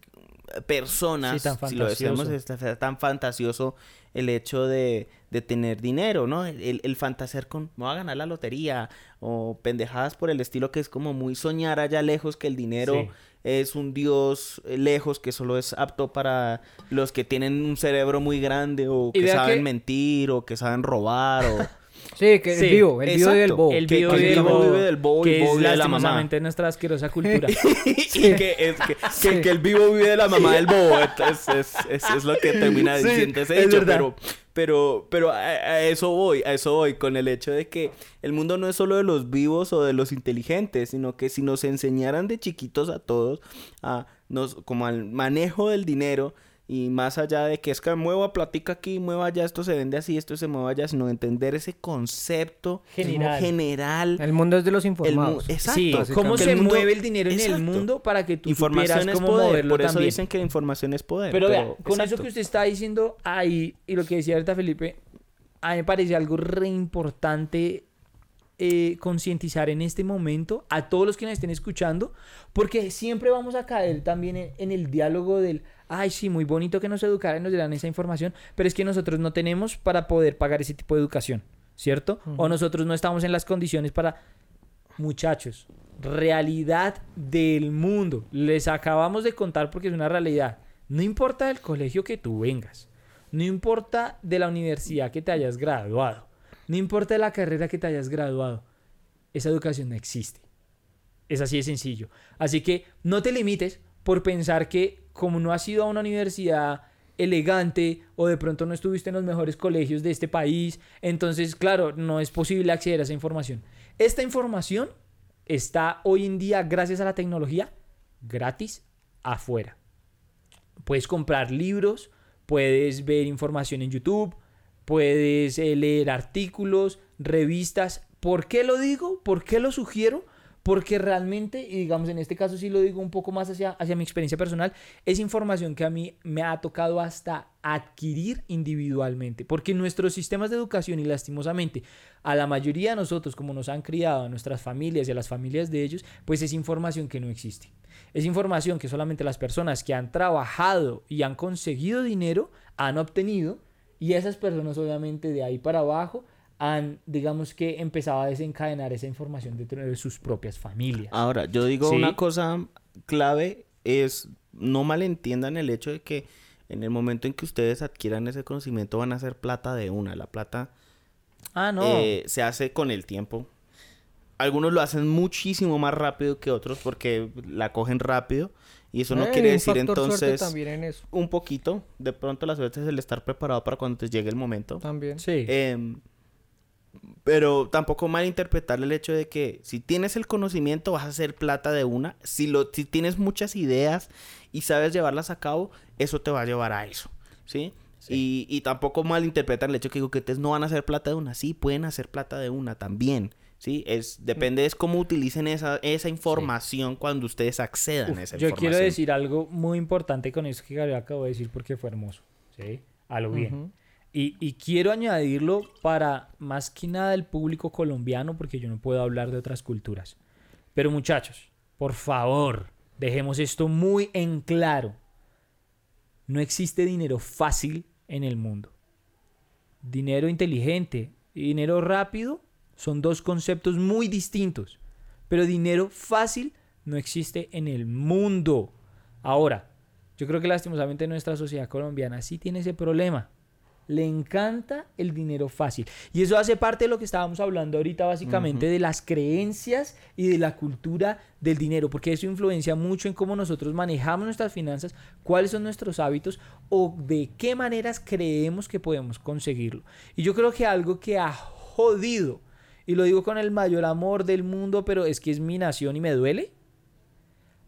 personas, Sí, tan si lo decimos, es tan fantasioso el hecho de, de tener dinero, ¿no? El, el, el fantasear con, me voy a ganar la lotería o pendejadas por el estilo que es como muy soñar allá lejos que el dinero Sí. Es un dios eh, lejos que solo es apto para los que tienen un cerebro muy grande o Y que saben que- mentir o que saben robar o... Sí, que Sí, el vivo, el vivo del exacto. bobo. El que- vivo del el bobo, vive del bobo y que bobo es vive de la mamá. nuestra asquerosa cultura. y que, es, que, que- que el vivo vive de la mamá del bobo. Entonces, es, es, es lo que termina Sí, diciendo ese es hecho. verdad. Pero, pero, pero a, a eso voy, a eso voy, con el hecho de que el mundo no es solo de los vivos o de los inteligentes, sino que si nos enseñaran de chiquitos a todos, a nos, como al manejo del dinero, Y más allá de que es que mueva platica aquí, mueva allá, esto se vende así, esto se mueva allá, sino entender ese concepto General. general. El mundo es de los informados. exacto. Sí, cómo se mundo- mueve el dinero en el mundo para que tú Información supieras es cómo poder, moverlo por eso también. dicen que la información es poder. Pero, vea, con eso que usted está diciendo ahí y lo que decía ahorita Felipe, a mí me parece algo re importante eh, concientizar en este momento a todos los que nos estén escuchando, porque siempre vamos a caer también en, en el diálogo del, ay, sí, muy bonito que nos educaran nos dieran esa información, pero es que nosotros no tenemos para poder pagar ese tipo de educación, ¿cierto? O nosotros no estamos en las condiciones para... Muchachos, realidad del mundo. Les acabamos de contar porque es una realidad. No importa del colegio que tú vengas. No importa de la universidad que te hayas graduado. No importa la carrera que te hayas graduado. Esa educación no existe. Es así de sencillo. Así que no te limites por pensar que como no has ido a una universidad elegante o de pronto no estuviste en los mejores colegios de este país, entonces claro, no es posible acceder a esa información. Esta información está hoy en día, gracias a la tecnología, gratis afuera. Puedes comprar libros, puedes ver información en YouTube, puedes eh, leer artículos, revistas. ¿Por qué lo digo? ¿Por qué lo sugiero? Porque realmente, y digamos en este caso sí lo digo un poco más hacia, hacia mi experiencia personal, es información que a mí me ha tocado hasta adquirir individualmente. Porque nuestros sistemas de educación y lastimosamente a la mayoría de nosotros, como nos han criado, a nuestras familias y a las familias de ellos, pues es información que no existe. Es información que solamente las personas que han trabajado y han conseguido dinero han obtenido y esas personas obviamente de ahí para abajo han, digamos que, empezado a desencadenar esa información dentro de sus propias familias. Ahora, yo digo Sí. una cosa clave es no malentiendan el hecho de que en el momento en que ustedes adquieran ese conocimiento van a hacer plata de una. La plata Ah, no. eh, se hace con el tiempo. Algunos lo hacen muchísimo más rápido que otros porque la cogen rápido y eso no Eh, quiere decir entonces también en eso. un poquito. De pronto la suerte es el estar preparado para cuando te llegue el momento. También. sí. Em, pero tampoco malinterpretar el hecho de que si tienes el conocimiento vas a hacer plata de una. Si, lo, si tienes muchas ideas y sabes llevarlas a cabo, eso te va a llevar a eso. ¿Sí? Y, y tampoco malinterpretan el hecho que digo que ustedes no van a hacer plata de una. Sí, pueden hacer plata de una también. ¿Sí? Es, depende es cómo utilicen esa, esa información cuando ustedes accedan Uf, a esa yo información. quiero decir algo muy importante con eso que Gabriel acabó de decir porque fue hermoso. ¿sí? A lo bien. Y, y quiero añadirlo para más que nada el público colombiano, porque yo no puedo hablar de otras culturas. Pero muchachos, por favor, dejemos esto muy en claro. No existe dinero fácil en el mundo. Dinero inteligente dinero rápido son dos conceptos muy distintos. Pero dinero fácil no existe en el mundo. Ahora, yo creo que lastimosamente nuestra sociedad colombiana sí tiene ese problema. Le encanta el dinero fácil. Y eso hace parte de lo que estábamos hablando ahorita, básicamente, de las creencias y de la cultura del dinero, porque eso influencia mucho en cómo nosotros manejamos nuestras finanzas, cuáles son nuestros hábitos o de qué maneras creemos que podemos conseguirlo. Y yo creo que algo que ha jodido, y lo digo con el mayor amor del mundo, pero es que es mi nación y me duele,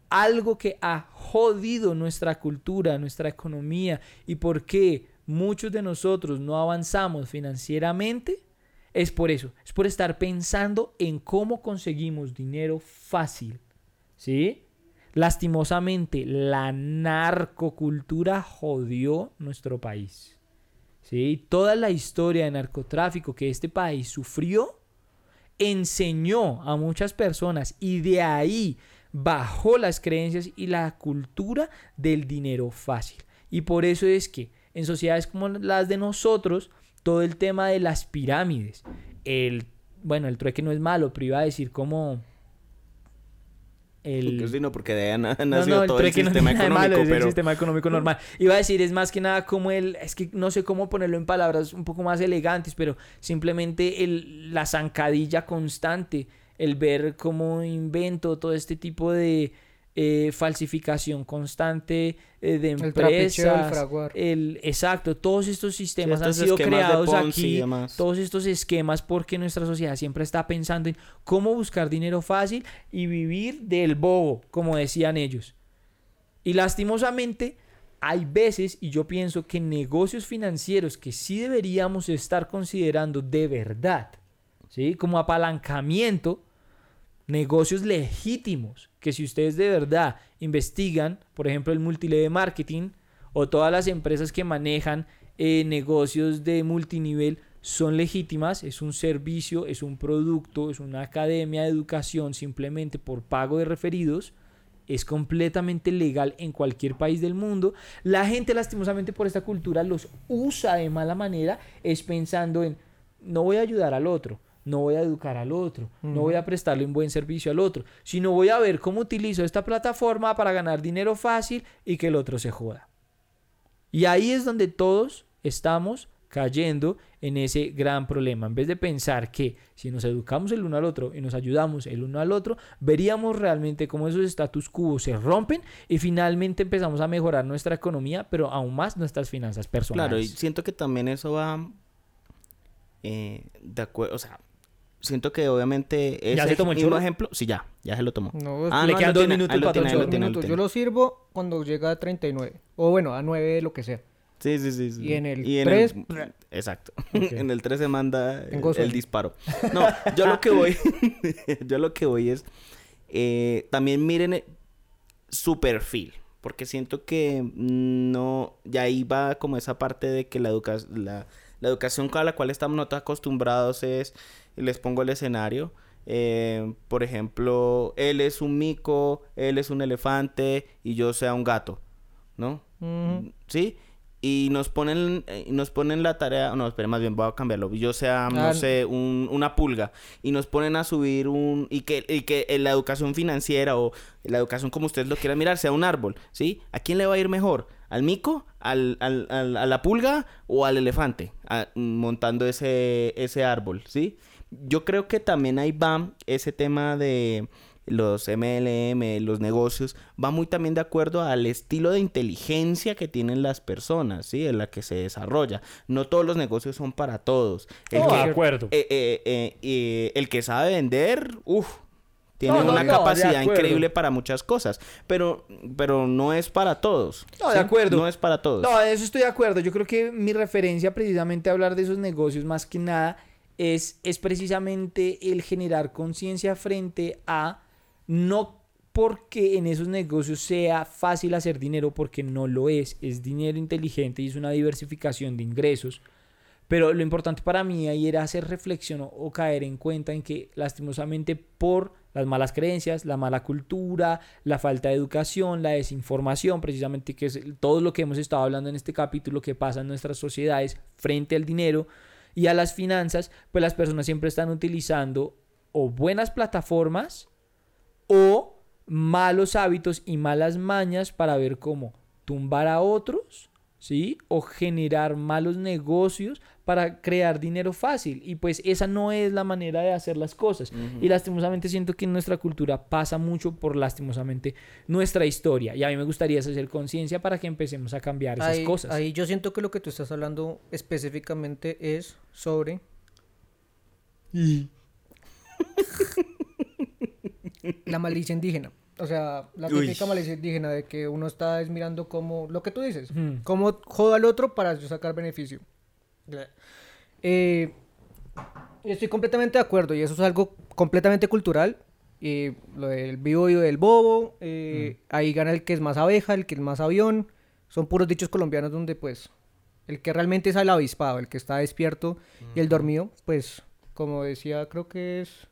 algo que ha jodido nuestra cultura, nuestra economía y por qué muchos de nosotros no avanzamos financieramente, es por eso, es por estar pensando en cómo conseguimos dinero fácil. ¿Sí? Lastimosamente, la narcocultura jodió nuestro país. ¿Sí? Toda la historia de narcotráfico que este país sufrió enseñó a muchas personas y de ahí bajó las creencias y la cultura del dinero fácil. Y por eso es que en sociedades como las de nosotros, todo el tema de las pirámides, el, bueno, el trueque no es malo, pero iba a decir como... El, Porque, porque de ahí ha na- no, todo el sistema nada malo, económico, es el pero... sistema económico normal. Iba a decir, es más que nada como el, es que no sé cómo ponerlo en palabras un poco más elegantes, pero simplemente el, la zancadilla constante, el ver cómo invento todo este tipo de eh, falsificación constante eh, de El trapecheo, el empresas. fraguar. El, exacto, todos estos sistemas han estos sido creados aquí, todos estos esquemas porque nuestra sociedad siempre está pensando en cómo buscar dinero fácil y vivir del bobo, como decían ellos. Y lastimosamente, hay veces, y yo pienso que negocios financieros que sí deberíamos estar considerando de verdad, ¿sí? Como apalancamiento, negocios legítimos, que si ustedes de verdad investigan, por ejemplo, el multilevel marketing o todas las empresas que manejan eh, negocios de multinivel, son legítimas, es un servicio, es un producto, es una academia de educación simplemente por pago de referidos, es completamente legal en cualquier país del mundo. La gente lastimosamente por esta cultura los usa de mala manera, es pensando en no voy a ayudar al otro, no voy a educar al otro, no voy a prestarle un buen servicio al otro, sino voy a ver cómo utilizo esta plataforma para ganar dinero fácil y que el otro se joda. Y ahí es donde todos estamos cayendo en ese gran problema. En vez de pensar que si nos educamos el uno al otro y nos ayudamos el uno al otro, veríamos realmente cómo esos status quo se rompen y finalmente empezamos a mejorar nuestra economía, pero aún más nuestras finanzas personales. Claro, y siento que también eso va eh, de acuerdo, o sea, siento que obviamente ese ¿Ya se tomó el mismo churro? ejemplo, sí ya, ya se lo tomó. No, Ah, le no, quedan dos minutos para todo el minutos. Yo lo sirvo cuando llega a 39. O bueno, a 9 lo que sea. Sí, sí, sí. sí. Y en el Y tres, exacto. Ok. en el 3 se manda el, Tengo el sueño. disparo. No, yo lo que voy, yo lo que voy es, eh, también miren eh, su perfil, porque siento que no, ya ahí va como esa parte de que la, educa la, la educación a la cual estamos nosotros acostumbrados es, les pongo el escenario, eh, por ejemplo, él es un mico, él es un elefante y yo sea un gato, ¿no? ¿Sí? Y nos ponen, eh, nos ponen la tarea, no, espera, más bien voy a cambiarlo. Yo sea, no Ah, sé, un- una pulga. Y nos ponen a subir un, y que, y que la educación financiera o la educación como ustedes lo quieran mirar sea un árbol, ¿sí? ¿A quién le va a ir mejor? ¿Al mico? ¿Al, al- al- a la pulga? ¿O al elefante? Montando ese, ese árbol, ¿sí? Yo creo que también ahí va ese tema de los MLM, los negocios, va muy también de acuerdo al estilo de inteligencia que tienen las personas, ¿sí? En la que se desarrolla. No todos los negocios son para todos. El, Oh, que, de acuerdo. eh, eh, eh, el que sabe vender, uff, tiene No, una no, capacidad increíble para muchas cosas, pero, pero no es para todos. No, de acuerdo. No es para todos. No, de eso estoy de acuerdo. Yo creo que mi referencia precisamente a hablar de esos negocios más que nada es, es precisamente el generar conciencia frente a no porque en esos negocios sea fácil hacer dinero, porque no lo es, es dinero inteligente y es una diversificación de ingresos. Pero lo importante para mí ahí era hacer reflexión o, caer en cuenta en que lastimosamente por las malas creencias, la mala cultura, la falta de educación, la desinformación, precisamente que es todo lo que hemos estado hablando en este capítulo que pasa en nuestras sociedades frente al dinero y a las finanzas, pues las personas siempre están utilizando o buenas plataformas o malos hábitos y malas mañas para ver cómo tumbar a otros, ¿sí? O generar malos negocios para crear dinero fácil. Y pues esa no es la manera de hacer las cosas. Y lastimosamente siento que en nuestra cultura pasa mucho por lastimosamente nuestra historia. Y a mí me gustaría hacer conciencia para que empecemos a cambiar esas Ahí, cosas. ahí yo siento que lo que tú estás hablando específicamente es sobre la malicia indígena. O sea, la Uy. típica malicia indígena de que uno está es mirando cómo, lo que tú dices, Ujú. cómo joda al otro para yo sacar beneficio. Eh, estoy completamente de acuerdo y eso es algo completamente cultural. Y lo del vivo y del bobo, eh, ahí gana el que es más abeja, el que es más avión. Son puros dichos colombianos donde pues el que realmente es el avispado, el que está despierto y el dormido, pues como decía, creo que es...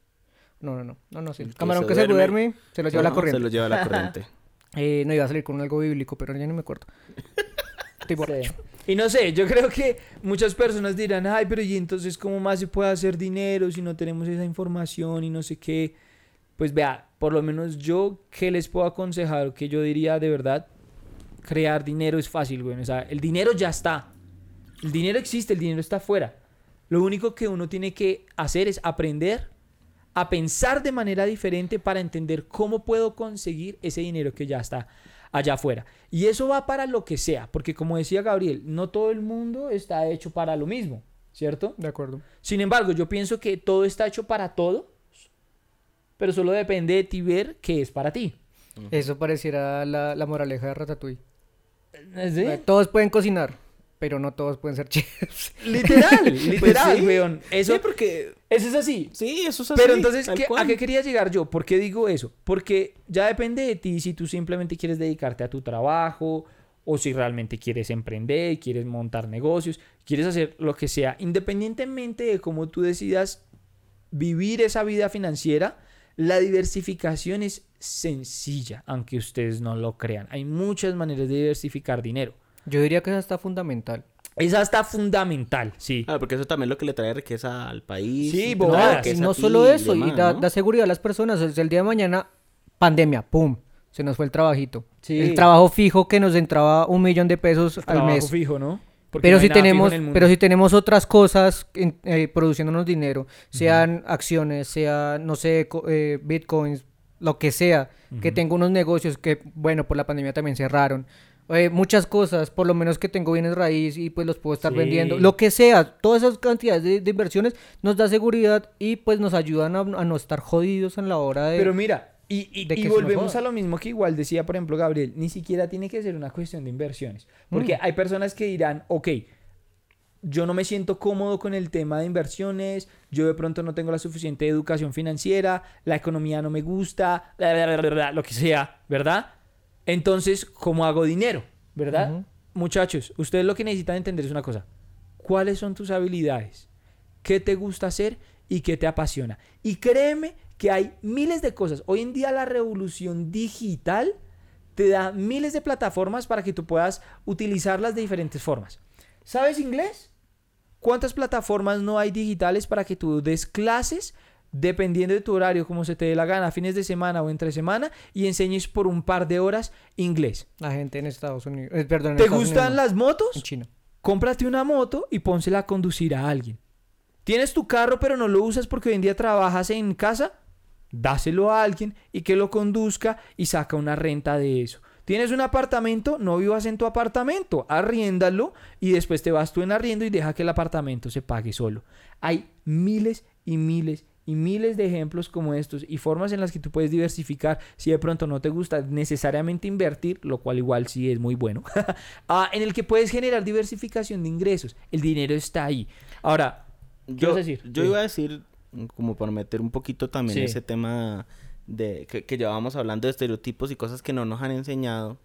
No, no, no, no, no sé. El El que camarón se que se duerme. duerme se lo lleva la No, corriente. Se lo lleva la corriente. Eh, no iba a salir con algo bíblico, pero ya no me acuerdo. Estoy borracho. Sí. Y no sé, yo creo que muchas personas dirán, ay, pero ¿y entonces cómo más se puede hacer dinero si no tenemos esa información y no sé qué? Pues vea, por lo menos yo, ¿qué les puedo aconsejar? Que yo diría de verdad, crear dinero es fácil, güey. O sea, el dinero ya está. El dinero existe, el dinero está afuera. Lo único que uno tiene que hacer es aprender a pensar de manera diferente para entender cómo puedo conseguir ese dinero que ya está allá afuera. Y eso va para lo que sea, porque como decía Gabriel, no todo el mundo está hecho para lo mismo, ¿cierto? De acuerdo. Sin embargo, yo pienso que todo está hecho para todo, pero solo depende de ti ver qué es para ti. Eso pareciera la, la moraleja de Ratatouille. ¿Sí? Eh, Todos pueden cocinar, pero no todos pueden ser chefs. Literal, literal, Pues sí. weón. Eso, Sí, porque... eso es así. Sí, eso es así. Pero entonces, tal ¿qué- ¿a qué quería llegar yo? ¿Por qué digo eso? Porque ya depende de ti si tú simplemente quieres dedicarte a tu trabajo o si realmente quieres emprender, quieres montar negocios, quieres hacer lo que sea, independientemente de cómo tú decidas vivir esa vida financiera, la diversificación es sencilla, aunque ustedes no lo crean. Hay muchas maneras de diversificar dinero. Yo diría que eso está fundamental. Es hasta fundamental, sí. Ah, porque eso también es lo que le trae riqueza al país. Sí, y bobadas. riqueza no solo eso, demás, y da, ¿no? da seguridad a las personas. O sea, el día de mañana, pandemia, ¡pum! Se nos fue el trabajito. Sí. El trabajo fijo que nos entraba un millón de pesos al Trabajo mes. fijo, ¿no? Porque Pero no si tenemos, pero si tenemos otras cosas en- eh, produciéndonos dinero, sean acciones, sea, no sé, co- eh, bitcoins, lo que sea, que tengo unos negocios que, bueno, por la pandemia también cerraron. Eh, muchas cosas, por lo menos que tengo bienes raíz y pues los puedo estar Sí. vendiendo. Lo que sea, todas esas cantidades de, de inversiones nos da seguridad y pues nos ayudan a, a no estar jodidos en la hora de... Pero mira, y, y- volvemos a lo mismo que igual decía, por ejemplo, Gabriel, ni siquiera tiene que ser una cuestión de inversiones. Porque Mm. hay personas que dirán, ok, yo no me siento cómodo con el tema de inversiones, yo de pronto no tengo la suficiente educación financiera, la economía no me gusta, bla, bla, bla, bla, bla, lo que sea, ¿verdad? Entonces, ¿cómo hago dinero? ¿Verdad? Muchachos, ustedes lo que necesitan entender es una cosa. ¿Cuáles son tus habilidades? ¿Qué te gusta hacer y qué te apasiona? Y créeme que hay miles de cosas. Hoy en día la revolución digital te da miles de plataformas para que tú puedas utilizarlas de diferentes formas. ¿Sabes inglés? ¿Cuántas plataformas no hay digitales para que tú des clases dependiendo de tu horario, como se te dé la gana, fines de semana o entre semana, y enseñes por un par de horas inglés? La gente en Estados Unidos... eh, perdón, en ¿Te Estados gustan Unidos las motos? En China. Cómprate una moto y pónsela a conducir a alguien. ¿Tienes tu carro pero no lo usas porque hoy en día trabajas en casa? Dáselo a alguien y que lo conduzca y saca una renta de eso. ¿Tienes un apartamento? No vivas en tu apartamento, arriéndalo y después te vas tú en arriendo y deja que el apartamento se pague solo. Hay miles y miles y miles de ejemplos como estos y formas en las que tú puedes diversificar si de pronto no te gusta necesariamente invertir, lo cual igual sí es muy bueno, ah, en el que puedes generar diversificación de ingresos. El dinero está ahí. Ahora, ¿qué Yo, vas a decir? yo Sí. iba a decir, como para meter un poquito también Sí. ese tema de que, que llevábamos hablando de estereotipos y cosas que no nos han enseñado,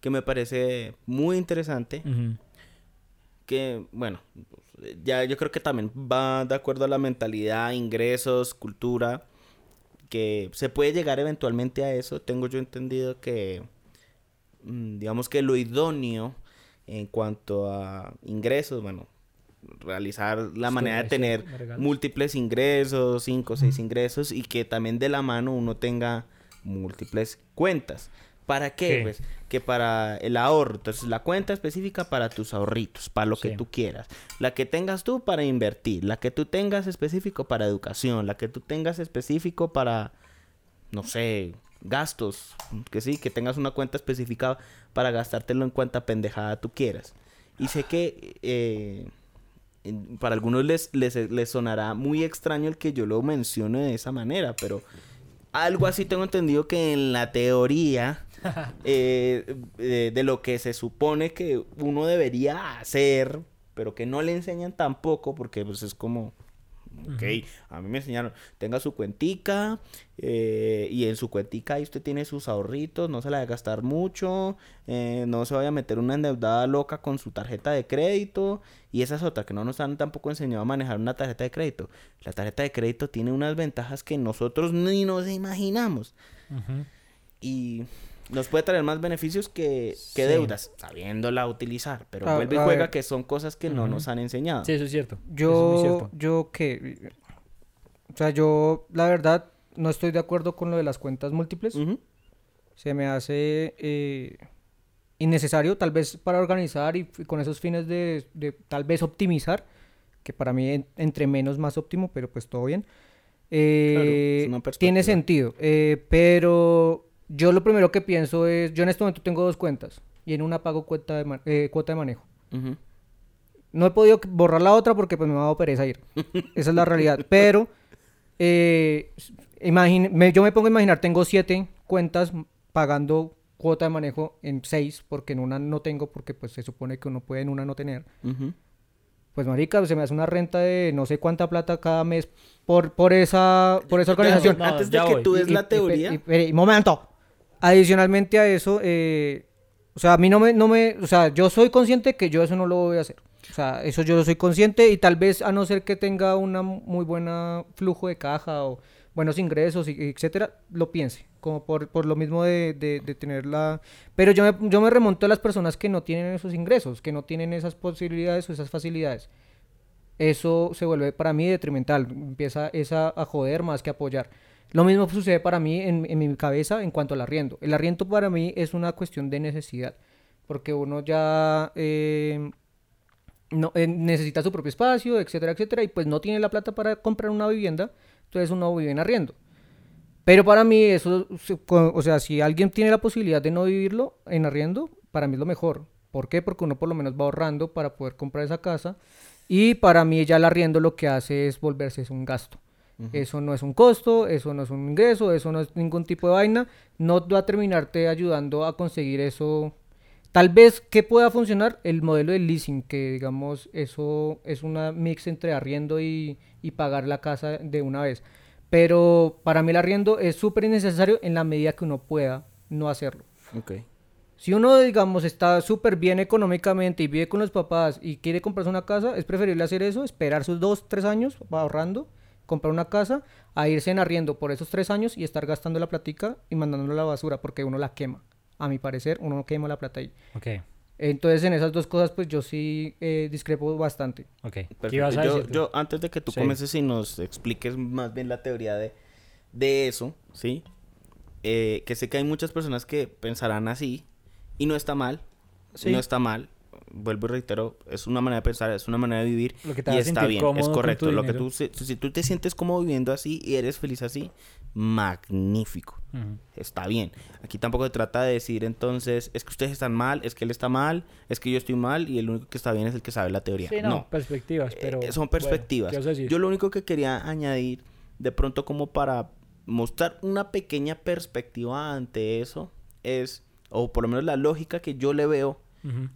que me parece muy interesante, Ujú. que, bueno, ya yo creo que también va de acuerdo a la mentalidad, ingresos, cultura, que se puede llegar eventualmente a eso. Tengo yo entendido que, mm, digamos que lo idóneo en cuanto a ingresos, bueno, realizar la manera de tener múltiples ingresos, cinco o seis ingresos, y que también de la mano uno tenga múltiples cuentas. ¿Para qué? Sí. Pues que para el ahorro. Entonces, la cuenta específica para tus ahorritos, para lo que tú quieras. La que tengas tú para invertir. La que tú tengas específico para educación. La que tú tengas específico para, no sé, gastos. Que sí, que tengas una cuenta específica para gastártelo en cuenta pendejada tú quieras. Y sé que eh, para algunos les, les, les sonará muy extraño el que yo lo mencione de esa manera, pero algo así tengo entendido que en la teoría eh, de lo que se supone que uno debería hacer, pero que no le enseñan tampoco, porque pues es como, ok, a mí me enseñaron, tenga su cuentica eh, y en su cuentica ahí usted tiene sus ahorritos, no se la a gastar mucho, eh, no se vaya a meter una endeudada loca con su tarjeta de crédito y esa es otra que no nos han tampoco enseñado a manejar una tarjeta de crédito. La tarjeta de crédito tiene unas ventajas que nosotros ni nos imaginamos. Y nos puede traer más beneficios que, que Sí. deudas, sabiéndola utilizar, pero A- vuelve y a juega ver. que son cosas que no Ujú. nos han enseñado. Sí, eso es cierto. Eso es Yo, cierto. yo que, o sea, yo la verdad no estoy de acuerdo con lo de las cuentas múltiples. Ujú. Se me hace eh, innecesario, tal vez para organizar y f- con esos fines de, de tal vez optimizar, que para mí en- entre menos más óptimo, pero pues todo bien. Eh, una tiene sentido, eh, pero yo lo primero que pienso es, yo en este momento tengo dos cuentas y en una pago cuenta de eh, cuota de manejo. No he podido borrar la otra porque pues me va a dar pereza ir. Esa es la realidad. Pero eh, imagine- me- yo me pongo a imaginar, tengo siete cuentas pagando cuota de manejo en seis, porque en una no tengo, porque pues se supone que uno puede en una no tener. Pues marica, se me hace una renta de no sé cuánta plata cada mes por, por esa, por esa organización. no, Antes de que voy. tú des la y- teoría. y- y- y- momento. Adicionalmente a eso, eh, o sea, a mí no me, no me, o sea, yo soy consciente que yo eso no lo voy a hacer. O sea, eso yo soy consciente y tal vez a no ser que tenga una muy buena flujo de caja o buenos ingresos, etcétera, lo piense. Como por, por lo mismo de, de, de tener la... Pero yo me, yo me remonto a las personas que no tienen esos ingresos, que no tienen esas posibilidades o esas facilidades eso se vuelve para mí detrimental, empieza esa a joder más que apoyar. Lo mismo sucede para mí en, mi cabeza en cuanto al arriendo. El arriendo para mí es una cuestión de necesidad, porque uno ya eh, eh, necesita su propio espacio, etcétera, etcétera, y pues no tiene la plata para comprar una vivienda, entonces uno vive en arriendo. Pero para mí eso, o sea, si alguien tiene la posibilidad de no vivirlo en arriendo, para mí es lo mejor. ¿Por qué? Porque uno por lo menos va ahorrando para poder comprar esa casa. Y para mí ya el arriendo lo que hace es volverse un gasto. Eso no es un costo, eso no es un ingreso, eso no es ningún tipo de vaina. No va a terminarte ayudando a conseguir eso. Tal vez que pueda funcionar el modelo de leasing, que digamos eso es una mix entre arriendo y, y pagar la casa de una vez. Pero para mí el arriendo es súper innecesario en la medida que uno pueda no hacerlo. Ok. Si uno, digamos, está súper bien económicamente y vive con los papás y quiere comprarse una casa, es preferible hacer eso, esperar sus dos, tres años ahorrando, comprar una casa, a irse en arriendo por esos tres años y estar gastando la platica y mandándola a la basura porque uno la quema. A mi parecer, uno no quema la plata ahí. Ok, Entonces, en esas dos cosas, pues yo sí eh, discrepo bastante. ok. ¿Qué Perfecto. ibas a yo, antes de que tú Sí. comiences y nos expliques más bien la teoría de, de eso, ¿sí? Eh, que sé que hay muchas personas que pensarán así y no está mal. Sí. No está mal. Vuelvo y reitero, es una manera de pensar, es una manera de vivir Lo que te y está bien, es correcto. Lo que tú, se- si tú te sientes cómodo viviendo así y eres feliz así, magnífico. Está bien. Aquí tampoco se trata de decir entonces, es que ustedes están mal, es que él está mal, es que yo estoy mal y el único que está bien es el que sabe la teoría. Sí, no, no. perspectivas, pero... Eh, son perspectivas. Yo lo único que quería añadir, de pronto como para mostrar una pequeña perspectiva ante eso, es, o por lo menos la lógica que yo le veo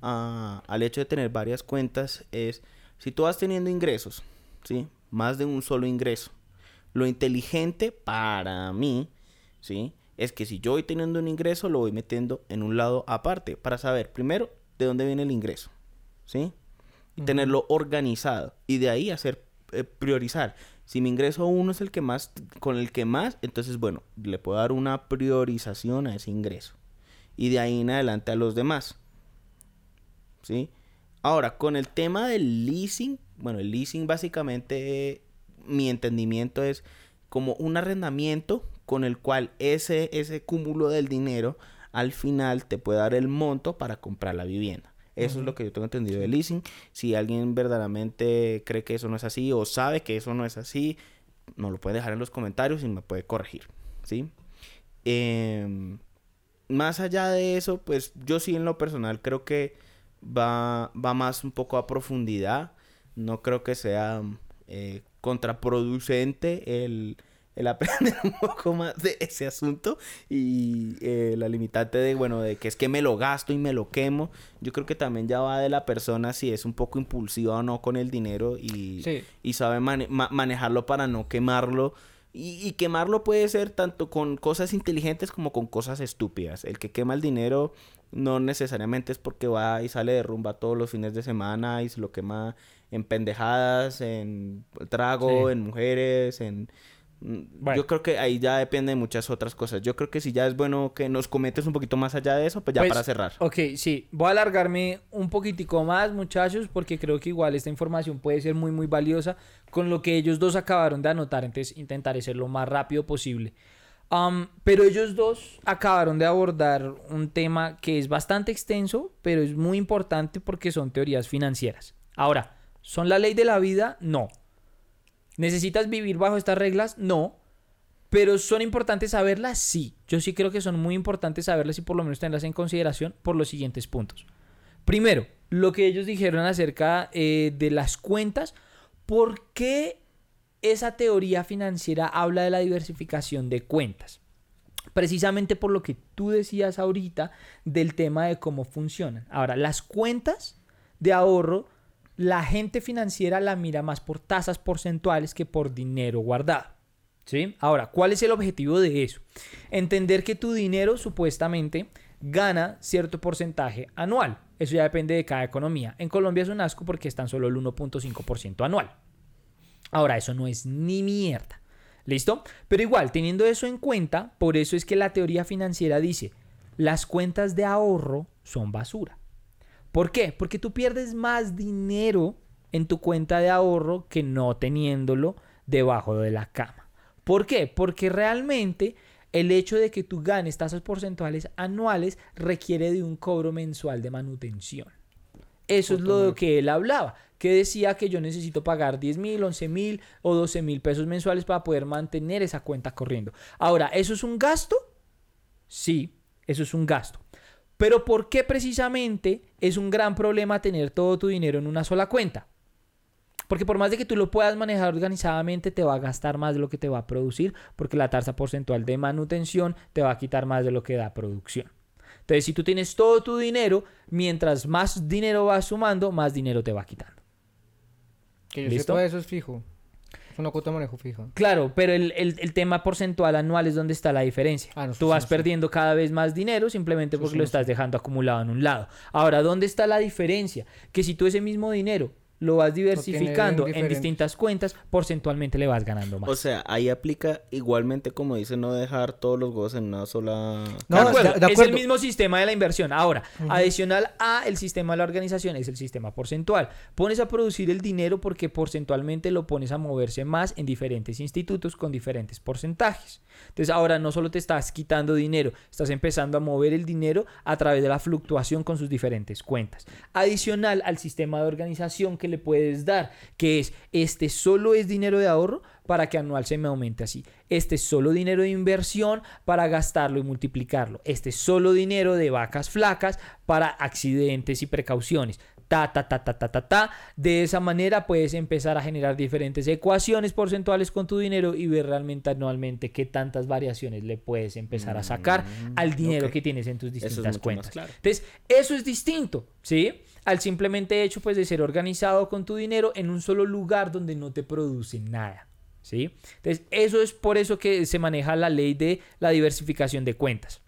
A- al hecho de tener varias cuentas, es, si tú vas teniendo ingresos, ¿sí? Más de un solo ingreso. Lo inteligente para mí, ¿sí? Es que si yo voy teniendo un ingreso, lo voy metiendo en un lado aparte para saber, primero, de dónde viene el ingreso, ¿sí? y tenerlo organizado y de ahí hacer eh, priorizar. Si mi ingreso uno es el que más con el que más, entonces bueno, le puedo dar una priorización a ese ingreso y de ahí en adelante a los demás. ¿Sí? Ahora, con el tema del leasing, bueno, el leasing básicamente mi entendimiento es como un arrendamiento con el cual ese ese cúmulo del dinero al final te puede dar el monto para comprar la vivienda. Eso es lo que yo tengo entendido de leasing. Si alguien verdaderamente cree que eso no es así o sabe que eso no es así, nos lo puede dejar en los comentarios y me puede corregir. ¿Sí? Em, más allá de eso, pues yo sí en lo personal creo que va, va más un poco a profundidad. No creo que sea eh, contraproducente el, el aprender un poco más de ese asunto y eh, la limitante de, bueno, de que es que me lo gasto y me lo quemo. Yo creo que también ya va de la persona si es un poco impulsiva o no con el dinero y, Sí. y sabe mane- ma- manejarlo para no quemarlo. Y, y quemarlo puede ser tanto con cosas inteligentes como con cosas estúpidas. El que quema el dinero no necesariamente es porque va y sale de rumba todos los fines de semana y se lo quema en pendejadas, en trago, Sí. en mujeres, en... mm, Bueno. Yo creo que ahí ya depende de muchas otras cosas. Yo creo que si ya es bueno que nos comentes un poquito más allá de eso, pues ya Pues, para cerrar. Ok, sí. Voy a alargarme un poquitico más, muchachos, porque creo que igual esta información puede ser muy, muy valiosa con lo que ellos dos acabaron de anotar. Entonces intentaré ser lo más rápido posible. Am, pero ellos dos acabaron de abordar un tema que es bastante extenso, pero es muy importante porque son teorías financieras. Ahora, ¿son la ley de la vida? No. ¿Necesitas vivir bajo estas reglas? No. Pero son importantes saberlas, sí. Yo sí creo que son muy importantes saberlas y por lo menos tenerlas en consideración por los siguientes puntos. Primero, lo que ellos dijeron acerca eh, de las cuentas. ¿Por qué esa teoría financiera habla de la diversificación de cuentas? Precisamente por lo que tú decías ahorita del tema de cómo funcionan. Ahora, las cuentas de ahorro, la gente financiera la mira más por tasas porcentuales que por dinero guardado. ¿Sí? Ahora, ¿cuál es el objetivo de eso? Entender que tu dinero supuestamente gana cierto porcentaje anual. Eso ya depende de cada economía. En Colombia es un asco porque es tan solo el 1.5% anual. Ahora, eso no es ni mierda. ¿Listo? Pero igual, teniendo eso en cuenta, por eso es que la teoría financiera dice, las cuentas de ahorro son basura. ¿Por qué? Porque tú pierdes más dinero en tu cuenta de ahorro que no teniéndolo debajo de la cama. ¿Por qué? Porque realmente el hecho de que tú ganes tasas porcentuales anuales requiere de un cobro mensual de manutención. Eso es lo que él hablaba, que decía que yo necesito pagar 10 mil, 11 mil o 12 mil pesos mensuales para poder mantener esa cuenta corriendo. Ahora, ¿eso es un gasto? Sí, eso es un gasto. Pero ¿por qué precisamente es un gran problema tener todo tu dinero en una sola cuenta? Porque por más de que tú lo puedas manejar organizadamente, te va a gastar más de lo que te va a producir, porque la tasa porcentual de manutención te va a quitar más de lo que da producción. Entonces, si tú tienes todo tu dinero, mientras más dinero vas sumando, más dinero te va quitando. Que yo ¿Listo? eso es fijo. Es una cuota de manejo fija. Claro, pero el, tema porcentual anual es donde está la diferencia. Ah, tú vas perdiendo cada vez más dinero simplemente porque lo estás dejando acumulado en un lado. Ahora, ¿dónde está la diferencia? Que si tú ese mismo dinero lo vas diversificando en distintas cuentas, porcentualmente le vas ganando más. O sea, ahí aplica igualmente como dice no dejar todos los huevos en una sola... No, es el mismo sistema de la inversión. Ahora, adicional a el sistema de la organización es el sistema porcentual. Pones a producir el dinero porque porcentualmente lo pones a moverse más en diferentes institutos con diferentes porcentajes. Entonces ahora no solo te estás quitando dinero, estás empezando a mover el dinero a través de la fluctuación con sus diferentes cuentas. Adicional al sistema de organización que le puedes dar, que es este solo es dinero de ahorro para que anual se me aumente así. Este es solo dinero de inversión para gastarlo y multiplicarlo. Este es solo dinero de vacas flacas para accidentes y precauciones ta, ta, ta, ta, ta, ta, ta. De esa manera puedes empezar a generar diferentes ecuaciones porcentuales con tu dinero y ver realmente anualmente qué tantas variaciones le puedes empezar a sacar mm, al dinero que tienes en tus distintas cuentas. Entonces, eso es distinto, ¿sí? Al simplemente hecho pues de ser organizado con tu dinero en un solo lugar donde no te produce nada. ¿Sí? Entonces, eso es por eso que se maneja la ley de la diversificación de cuentas.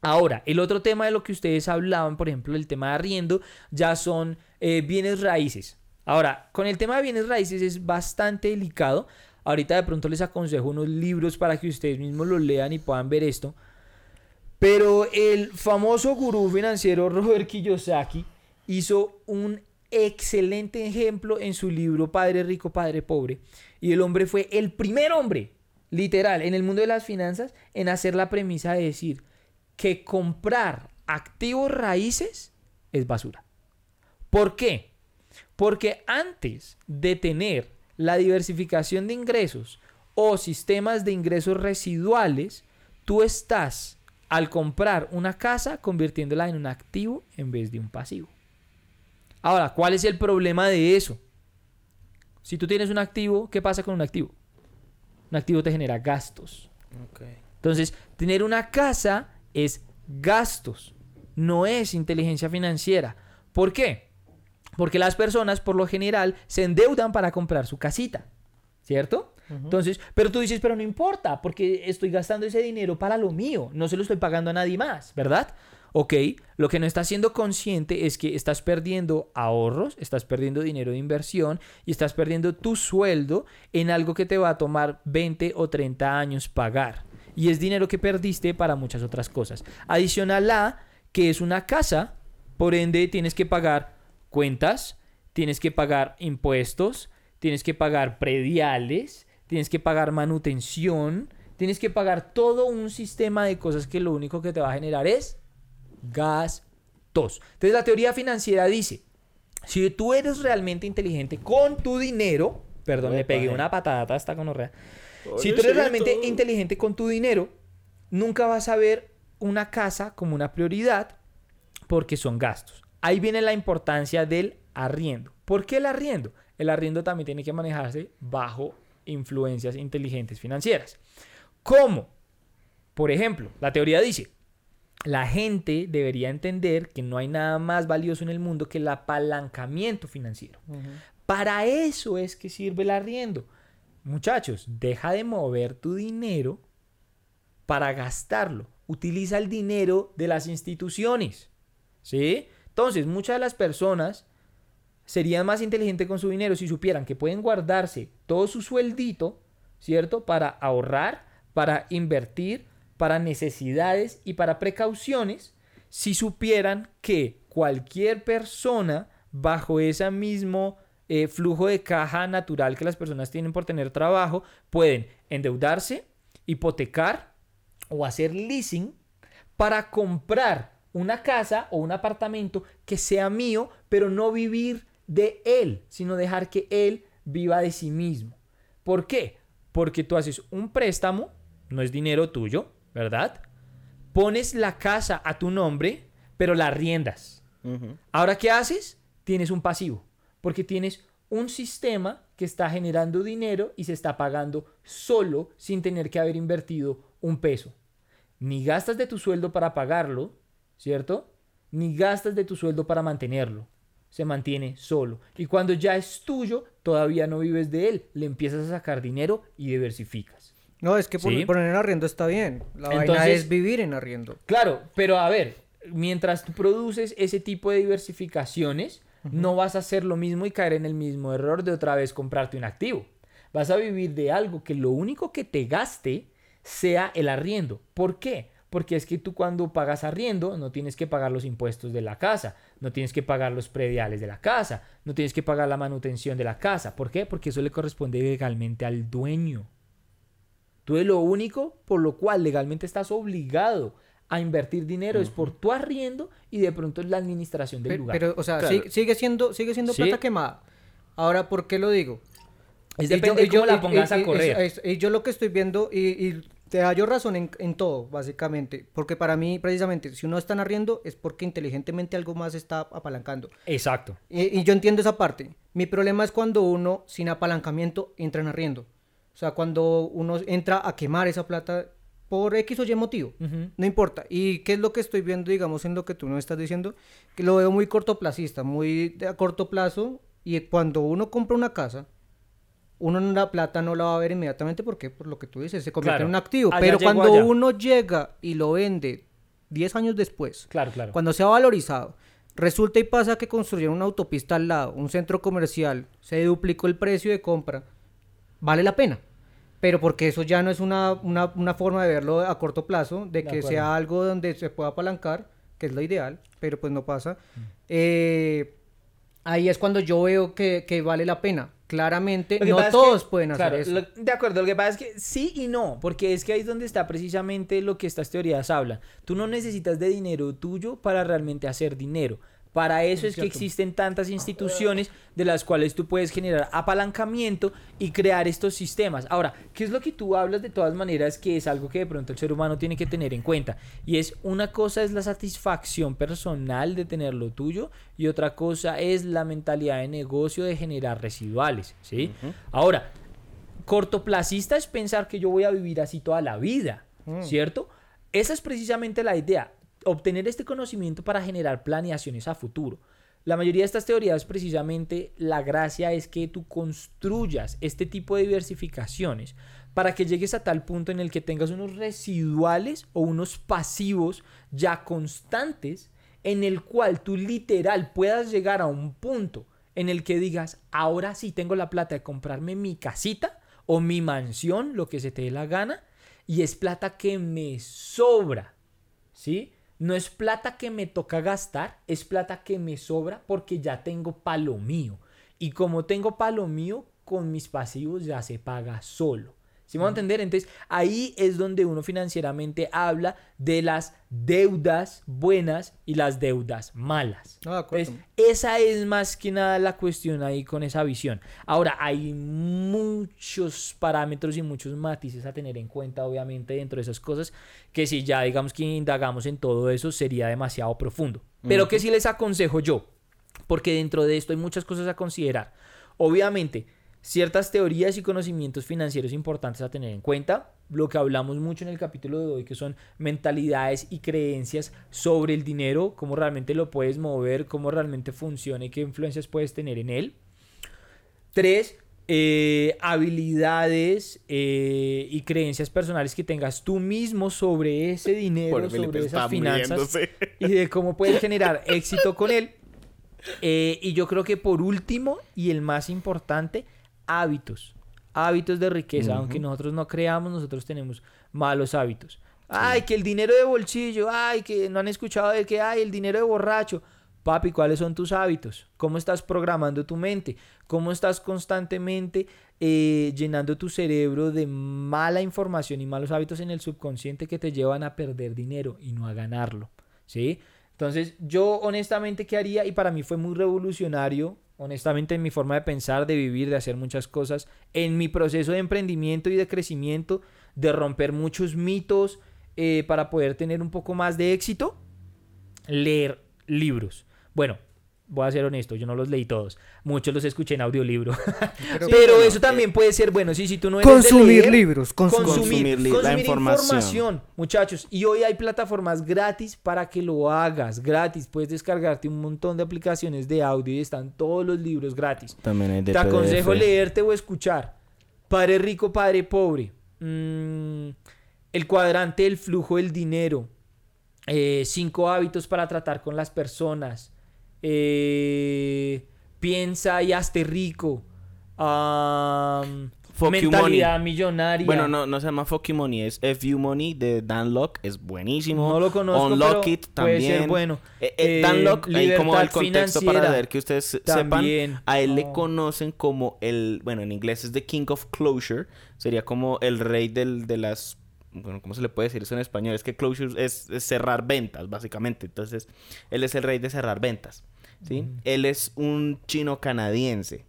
Ahora, el otro tema de lo que ustedes hablaban, por ejemplo, el tema de arriendo, ya son eh, bienes raíces. Ahora, con el tema de bienes raíces es bastante delicado. Ahorita de pronto les aconsejo unos libros para que ustedes mismos los lean y puedan ver esto. Pero el famoso gurú financiero Robert Kiyosaki hizo un excelente ejemplo en su libro Padre Rico, Padre Pobre. Y el hombre fue el primer hombre, literal, en el mundo de las finanzas, en hacer la premisa de decir, que comprar activos raíces es basura. ¿Por qué? Porque antes de tener la diversificación de ingresos o sistemas de ingresos residuales, tú estás al comprar una casa convirtiéndola en un activo en vez de un pasivo. Ahora, ¿cuál es el problema de eso? Si tú tienes un activo, ¿qué pasa con un activo? Un activo te genera gastos. Entonces, tener una casa es gastos, no es inteligencia financiera. ¿Por qué? Porque las personas por lo general se endeudan para comprar su casita, ¿cierto? Entonces, pero tú dices, pero no importa, porque estoy gastando ese dinero para lo mío, no se lo estoy pagando a nadie más, ¿verdad? Ok, lo que no estás siendo consciente es que estás perdiendo ahorros, estás perdiendo dinero de inversión y estás perdiendo tu sueldo en algo que te va a tomar 20 o 30 años pagar y es dinero que perdiste para muchas otras cosas. Adicional a que es una casa, por ende tienes que pagar cuentas, tienes que pagar impuestos, tienes que pagar prediales, tienes que pagar manutención, tienes que pagar todo un sistema de cosas que lo único que te va a generar es gastos. Entonces la teoría financiera dice, si tú eres realmente inteligente con tu dinero, perdón, le pegué una patada hasta con horror si tú eres realmente inteligente con tu dinero, nunca vas a ver una casa como una prioridad porque son gastos. Ahí viene la importancia del arriendo. ¿Por qué el arriendo? El arriendo también tiene que manejarse bajo influencias inteligentes financieras. ¿Cómo? Por ejemplo, la teoría dice, la gente debería entender que no hay nada más valioso en el mundo que el apalancamiento financiero. Para eso es que sirve el arriendo. Muchachos, deja de mover tu dinero para gastarlo. Utiliza el dinero de las instituciones. ¿Sí? Entonces, muchas de las personas serían más inteligentes con su dinero si supieran que pueden guardarse todo su sueldito, ¿cierto? Para ahorrar, para invertir, para necesidades y para precauciones, si supieran que cualquier persona bajo ese mismo eh, flujo de caja natural que las personas tienen por tener trabajo, pueden endeudarse, hipotecar o hacer leasing para comprar una casa o un apartamento que sea mío, pero no vivir de él, sino dejar que él viva de sí mismo. ¿Por qué? Porque tú haces un préstamo, no es dinero tuyo, ¿verdad? Pones la casa a tu nombre, pero la riendas. Ahora, ¿qué haces? Tienes un pasivo, porque tienes un sistema que está generando dinero y se está pagando solo sin tener que haber invertido un peso. Ni gastas de tu sueldo para pagarlo, ¿cierto? Ni gastas de tu sueldo para mantenerlo. Se mantiene solo. Y cuando ya es tuyo, todavía no vives de él. Le empiezas a sacar dinero y diversificas. No, es que poner en arriendo está bien. La vaina es vivir en arriendo. Claro, pero a ver, mientras tú produces ese tipo de diversificaciones, no vas a hacer lo mismo y caer en el mismo error de otra vez comprarte un activo. Vas a vivir de algo que lo único que te gaste sea el arriendo. ¿Por qué? Porque es que tú cuando pagas arriendo no tienes que pagar los impuestos de la casa, no tienes que pagar los prediales de la casa, no tienes que pagar la manutención de la casa. ¿Por qué? Porque eso le corresponde legalmente al dueño. Tú es lo único por lo cual legalmente estás obligado a invertir dinero es por tu arriendo y de pronto es la administración del lugar. Pero, o sea, sigue, siendo, sigue siendo plata quemada. Ahora, ¿por qué lo digo? Es depende de cómo la pongas a correr. Y, yo lo que estoy viendo, y te hallo razón en, todo, básicamente. Porque para mí, precisamente, si uno está en arriendo, es porque inteligentemente algo más está apalancando. Exacto. Y, yo entiendo esa parte. Mi problema es cuando uno, sin apalancamiento, entra en arriendo. O sea, cuando uno entra a quemar esa plata por X o Y motivo. No importa. ¿Y qué es lo que estoy viendo, digamos, en lo que tú no estás diciendo? Que lo veo muy cortoplacista, muy a corto plazo. Y cuando uno compra una casa, uno la plata no la va a ver inmediatamente porque por lo que tú dices se convierte en un activo. Pero cuando uno llega y lo vende 10 años después, claro, claro. cuando se ha valorizado, resulta y pasa que construyeron una autopista al lado, un centro comercial, se duplicó el precio de compra, vale la pena. Pero porque eso ya no es una, una, forma de verlo a corto plazo, de que sea algo donde se pueda apalancar, que es lo ideal, pero pues no pasa. Mm. Eh, ahí es cuando yo veo que, que vale la pena claramente no todos pueden hacer eso. de acuerdo, lo que pasa es que sí y no, porque es que ahí es donde está precisamente lo que estas teorías hablan. Tú no necesitas de dinero tuyo para realmente hacer dinero. Para eso es, que existen tantas instituciones de las cuales tú puedes generar apalancamiento y crear estos sistemas. Ahora, ¿qué es lo que tú hablas de todas maneras que es algo que de pronto el ser humano tiene que tener en cuenta? Y es una cosa es la satisfacción personal de tener lo tuyo y otra cosa es la mentalidad de negocio de generar residuales, ¿sí? Ahora, cortoplacista es pensar que yo voy a vivir así toda la vida, mm. ¿cierto? Esa es precisamente la idea obtener este conocimiento para generar planeaciones a futuro. La mayoría de estas teorías, precisamente, la gracia es que tú construyas este tipo de diversificaciones para que llegues a tal punto en el que tengas unos residuales o unos pasivos ya constantes en el cual tú literal puedas llegar a un punto en el que digas, ahora sí tengo la plata de comprarme mi casita o mi mansión, lo que se te dé la gana, y es plata que me sobra, ¿sí? No es plata que me toca gastar, es plata que me sobra porque ya tengo palo mío. Y como tengo palo mío, con mis pasivos ya se paga solo. ¿Sí me a entender? Entonces ahí es donde uno financieramente habla de las deudas buenas y las deudas malas. Ah, esa es más que nada la cuestión ahí con esa visión. Ahora, hay muchos parámetros y muchos matices a tener en cuenta, obviamente, dentro de esas cosas, que si ya digamos que indagamos en todo eso sería demasiado profundo. Pero que sí les aconsejo yo, porque dentro de esto hay muchas cosas a considerar. Obviamente, ciertas teorías y conocimientos financieros importantes a tener en cuenta, lo que hablamos mucho en el capítulo de hoy, que son mentalidades y creencias sobre el dinero, cómo realmente lo puedes mover, cómo realmente funciona y qué influencias puedes tener en él. Tres, eh, habilidades eh, y creencias personales que tengas tú mismo sobre ese dinero, Por sobre esas finanzas muriéndose. y de cómo puedes generar éxito con él. Eh, y yo creo que por último y el más importante, hábitos. Hábitos de riqueza. Aunque nosotros no creamos, nosotros tenemos malos hábitos. Ay, que el dinero de bolsillo, ay, que no han escuchado de que hay el dinero de borracho. Papi, ¿cuáles son tus hábitos? ¿Cómo estás programando tu mente? ¿Cómo estás constantemente eh, llenando tu cerebro de mala información y malos hábitos en el subconsciente que te llevan a perder dinero y no a ganarlo? ¿Sí? Entonces, yo honestamente, ¿qué haría? Y para mí fue muy revolucionario, honestamente, en mi forma de pensar, de vivir, de hacer muchas cosas, en mi proceso de emprendimiento y de crecimiento, de romper muchos mitos eh, para poder tener un poco más de éxito, leer libros. Bueno, voy a ser honesto, yo no los leí todos. Muchos los escuché en audiolibro. Pero, eso también puede ser bueno. Sí, si tú no eres de consumir leer, libros, consumir. consumir, Consumir li- la consumir información. información. muchachos. Y hoy hay plataformas gratis para que lo hagas, gratis. Puedes descargarte un montón de aplicaciones de audio y están todos los libros gratis. También hay de Te aconsejo PDF. leerte o escuchar. Padre rico, padre pobre. Mm, el cuadrante del flujo del dinero. Eh, cinco hábitos para tratar con las personas. Eh, piensa y hazte rico. Fuck you mentalidad millonaria. Bueno, no, no se llama Fuck You Money, es FU Money de Dan Locke, es buenísimo. No lo conozco, Unlock pero It puede también. ser bueno. Eh, eh, Eh, Dan Locke, ahí como el contexto para ver que ustedes también. sepan, a él le conocen como el, bueno, en inglés es The King of Closure, sería como el rey del, de las, bueno, ¿cómo se le puede decir eso en español? Es que closure es, es cerrar ventas, básicamente. Entonces, él es el rey de cerrar ventas, ¿sí? Él es un chino canadiense.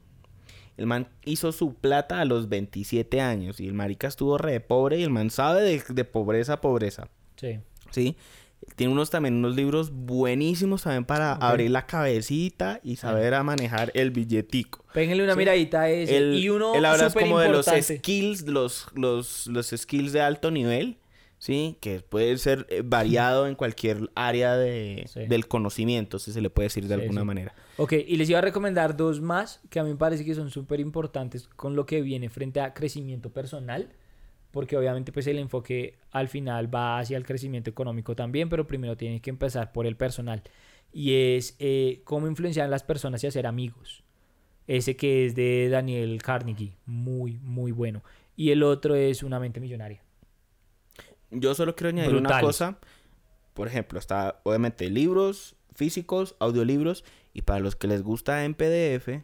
El man hizo su plata a los 27 años y el marica estuvo re pobre y el man sabe de, de pobreza a pobreza, Sí. ¿sí? Tiene unos también unos libros buenísimos también para abrir la cabecita y saber a manejar el billetico. Péguenle una Sí. miradita a ese. Él, y uno él habla como de los skills, los, los, los skills de alto nivel, ¿sí? Que puede ser eh, variado en cualquier área de, Sí. del conocimiento, si se le puede decir de Sí, alguna sí. manera. Ok, y les iba a recomendar dos más que a mí me parece que son súper importantes con lo que viene frente a crecimiento personal, porque obviamente pues el enfoque al final va hacia el crecimiento económico también, pero primero tiene que empezar por el personal y es eh, cómo influenciar a las personas y hacer amigos. Ese que es de Daniel Carnegie, muy, muy bueno. Y el otro es Una mente millonaria. Yo solo quiero añadir una cosa. Por ejemplo, está obviamente libros físicos, audiolibros, y para los que les gusta en PDF,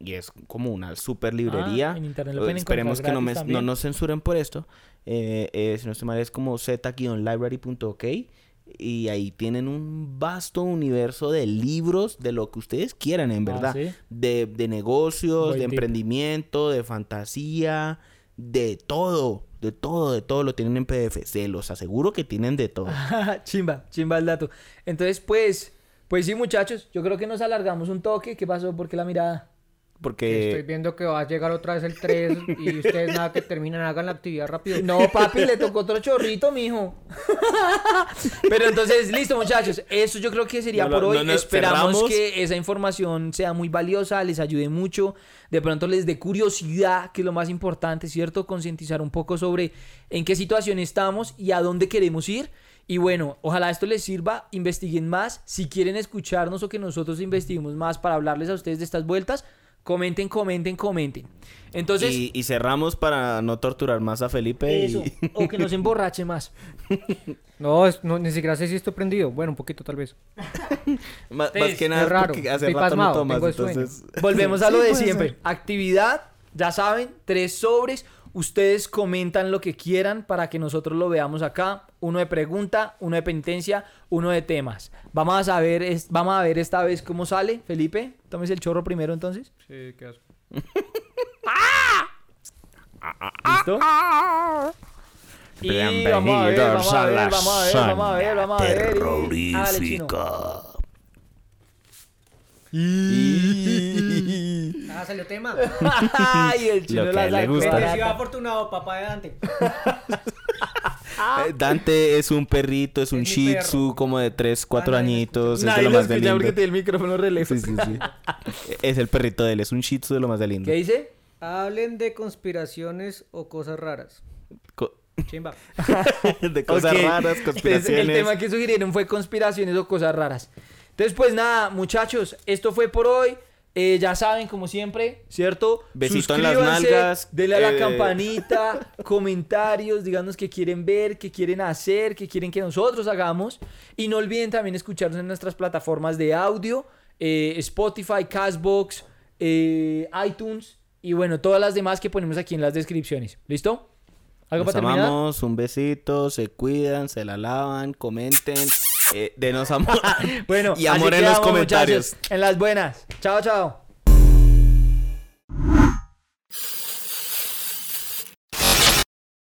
y es como una super librería. Ah, en internet lo eh, esperemos que no, me- no nos censuren por esto. Eh, eh, si no estoy mal, es como z-library.ok. Y ahí tienen un vasto universo de libros de lo que ustedes quieran, en Ah, verdad. ¿sí? De, de negocios, de tip. emprendimiento, de fantasía, de todo. De todo, de todo lo tienen en PDF. Se los aseguro que tienen de todo. chimba, chimba el dato. Entonces, pues, pues sí, muchachos, yo creo que nos alargamos un toque. ¿Qué pasó? ¿Por qué la mirada? Porque Estoy viendo que va a llegar otra vez el 3 y ustedes nada que terminan, hagan la actividad rápido. No, papi, le tocó otro chorrito, mijo. Pero entonces, listo, muchachos. Eso yo creo que sería No, no, por hoy. no Esperamos cerramos. que esa información sea muy valiosa, les ayude mucho. De pronto les dé curiosidad, que es lo más importante, ¿cierto? Concientizar un poco sobre en qué situación estamos y a dónde queremos ir. Y bueno, ojalá esto les sirva, investiguen más. Si quieren escucharnos o que nosotros investiguemos más para hablarles a ustedes de estas vueltas, comenten, comenten, comenten. Entonces, y, y cerramos para no torturar más a Felipe. eso, Y... o que nos emborrache más. No, es- no, ni siquiera sé si estoy prendido. Bueno, un poquito tal vez. más, Sí, más que es nada raro. porque hace rato no pasmado, tomas. Entonces... Volvemos a lo Sí, de siempre. ser. Actividad, ya saben, tres sobres. Ustedes comentan lo que quieran para que nosotros lo veamos acá. Uno de pregunta, uno de penitencia, uno de temas. Vamos a ver, es- vamos a ver esta vez cómo sale. Felipe, tomes el chorro primero entonces. Sí, qué asco. ¿Listo? Y vamos a ver, vamos a ver, vamos a ver, vamos a ver, vamos a ver. y- hágale, chino. Ah, salió tema. Ay, el chino Lo que la le gusta. afortunado, papá de Dante. Eh, Dante es un perrito, es un shih perro. tzu como de 3, 4 Ah, nadie lo añitos. Es de lo más de lindo. porque tiene el micrófono re lejos. Sí, sí, sí. es el perrito de él, es un shih tzu de lo más de lindo. ¿Qué dice? Hablen de conspiraciones o cosas raras. Co- Chimba. de cosas raras, Entonces, conspiraciones. el tema que sugirieron fue conspiraciones o cosas raras. Entonces, pues nada, muchachos, esto fue por hoy. Eh, ya saben, como siempre, ¿cierto? Besito en las nalgas, Denle a la eh, campanita, comentarios, díganos qué quieren ver, qué quieren hacer, qué quieren que nosotros hagamos. Y no olviden también escucharnos en nuestras plataformas de audio, eh, Spotify, Castbox, eh, iTunes y bueno, todas las demás que ponemos aquí en las descripciones. ¿Listo? ¿Algo Los para terminar? amamos, un besito, se cuidan, se la lavan, comenten, eh, denos amor. Bueno, y amor en los comentarios. muchachos. En las buenas. Chao, chao.